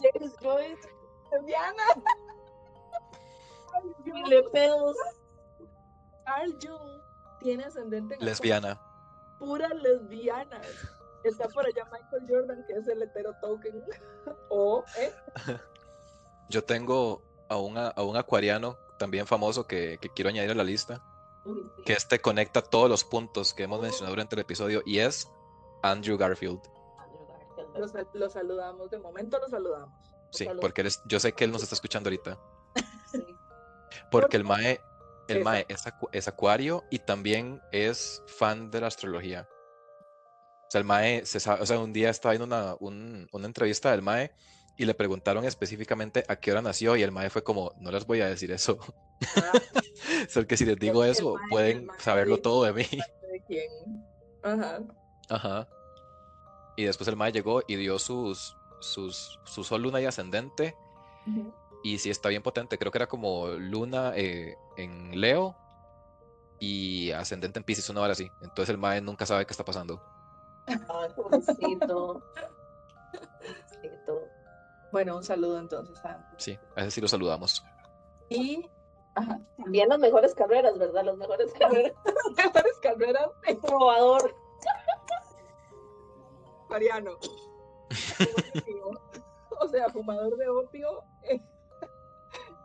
James Joyce, lesbiana. Carl Jung tiene ascendente en Lesbiana. Puras lesbianas. Está por allá Michael Jordan, que es el hetero token. O, ¿eh? Yo tengo a un, a un acuariano también famoso que, que quiero añadir a la lista, que este conecta todos los puntos que hemos mencionado durante el episodio y es Andrew Garfield. Lo, sal- lo saludamos, de momento lo saludamos. Sí, Salud. porque él es- yo sé que él nos está escuchando ahorita. Sí. Porque el Mae, el. Mae es, acu- es acuario y también es fan de la astrología. O sea, el Mae, se sabe- o sea, un día estaba viendo una, un- una entrevista del Mae y le preguntaron específicamente a qué hora nació y el Mae fue como, no les voy a decir eso. Ah, o sea, que si les digo eso, Mae- pueden saberlo todo de mí. ¿De quién? Ajá. Ajá. Y después el Mae llegó y dio sus, sus, su sol, luna y ascendente. Y sí está bien potente. Creo que era como luna eh, en Leo y ascendente en Pisces, una hora así. Entonces el Mae nunca sabe qué está pasando. Ay, pobrecito. todo. Bueno, un saludo entonces a Sí, a ese sí lo saludamos. Y ajá, También las mejores carreras, ¿verdad? Las mejores carreras. mejores carreras de Probador. Mariano. o sea, fumador de opio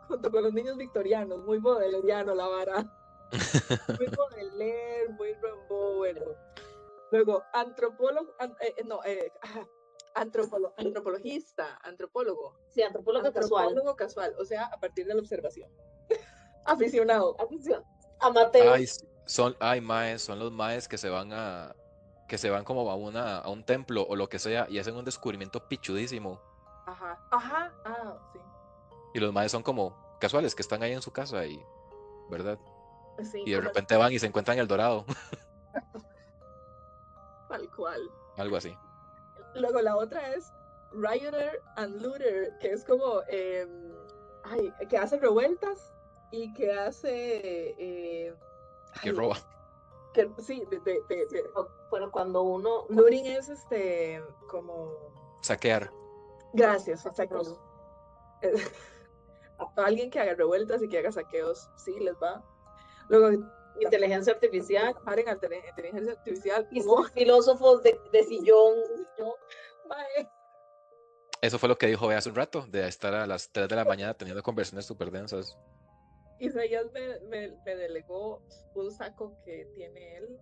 junto con los niños victorianos, muy bodeleriano la vara. Muy bodeler, muy Rambo, bueno. Luego, antropólogo, an- eh, eh, no, eh, ajá, antropolo- antropologista, antropólogo. Sí, antropólogo casual. Antropólogo casual, o sea, a partir de la observación. Aficionado. Atención. Amateur. Ay, son, ay, maes, son los maes que se van a, que se van como a una, a un templo o lo que sea y hacen un descubrimiento pichudísimo. Ajá, ajá, ah, sí. Y los maes son como casuales, que están ahí en su casa y, ¿verdad? sí Y de repente van y se encuentran el dorado, Tal cual. algo así. Luego la otra es Rioter and Looter, que es como, em, ay, que hace revueltas y que hace... eh, Que ay, roba. que- sí, de, de- de- de- Pero cuando uno. looting es este, como... Saquear. Gracias, exacto. A- Alguien que haga revueltas y que haga saqueos, sí, les va. Luego, Inteligencia artificial. paren inteligencia artificial. Y sus filósofos de, de sillón. Eso fue lo que dijo Bea hace un rato, de estar a las 3 de la mañana teniendo conversaciones súper densas. Isaías me, me, me delegó un saco que tiene él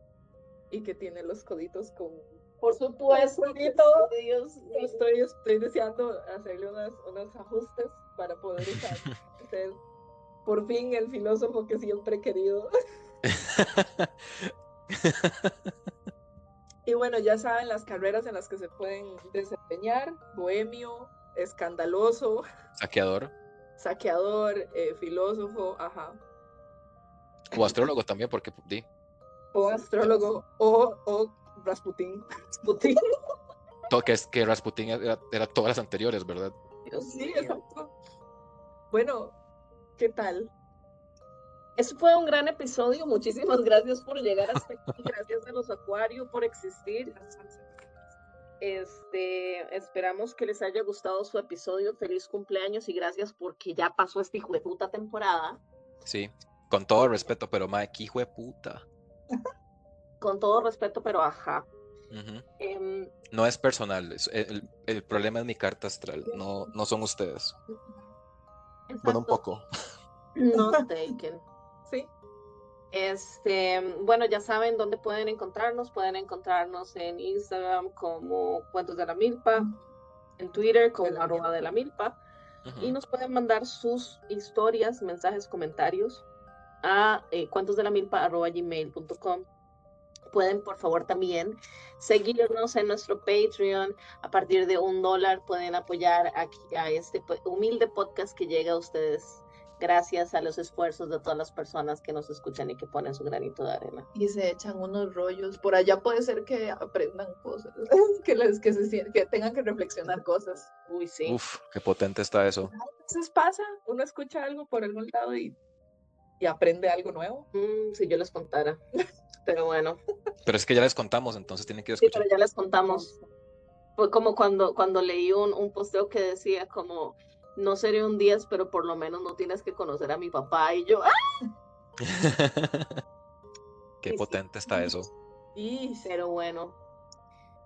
y que tiene los coditos con... Por supuesto. Dios. Estoy, estoy deseando hacerle unas, unos ajustes para poder usar. ser por fin el filósofo que siempre he querido. Y bueno, ya saben las carreras en las que se pueden desempeñar. Bohemio, escandaloso, Saqueador. saqueador, eh, filósofo, ajá. O astrólogo también, porque di, O astrólogo, o, o Rasputín. Rasputín. to- que es que Rasputin era, era todas las anteriores, ¿verdad? Dios Sí, mío. exacto. Bueno, ¿qué tal? Eso fue un gran episodio. Muchísimas gracias por llegar hasta aquí. Gracias a los Acuario por existir. Este, esperamos que les haya gustado su episodio. Feliz cumpleaños y gracias porque ya pasó esta hijo de puta temporada. Sí. Con todo respeto, pero mae, qué hijo de puta. Con todo respeto, pero ajá. Em, No es personal, es- el, el problema es mi carta astral, no, no son ustedes. Bueno, un poco. No taken. Sí, Este, bueno, ya saben dónde pueden encontrarnos. Pueden encontrarnos en Instagram como Cuentos de la Milpa, en Twitter como la arroba de la milpa. Y nos pueden mandar sus historias, mensajes, comentarios a eh, cuentosdelamilpa.gmail.com. Pueden, por favor, también seguirnos en nuestro Patreon. A partir de un dólar pueden apoyar aquí a este humilde podcast que llega a ustedes gracias a los esfuerzos de todas las personas que nos escuchan y que ponen su granito de arena. y se echan unos rollos. Por allá puede ser que aprendan cosas, que, les, que, se, que tengan que reflexionar cosas. Uy, sí. Uf, qué potente está eso. Entonces pasa, uno escucha algo por algún lado y, y aprende algo nuevo. Mm, si yo les contara. Pero bueno. Pero es que ya les contamos, entonces tienen que Sí, escuchar. pero ya les contamos. Fue como cuando, cuando leí un, un posteo que decía como, no seré un 10, pero por lo menos no tienes que conocer a mi papá. Y yo, ¡ah! qué Sí, sí. potente está eso. Y Pero bueno.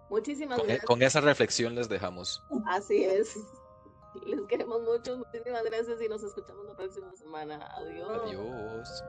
Muchísimas Con, e- gracias. con esa reflexión les dejamos. Así es. Les queremos mucho. Muchísimas gracias y nos escuchamos la próxima semana. Adiós. Adiós.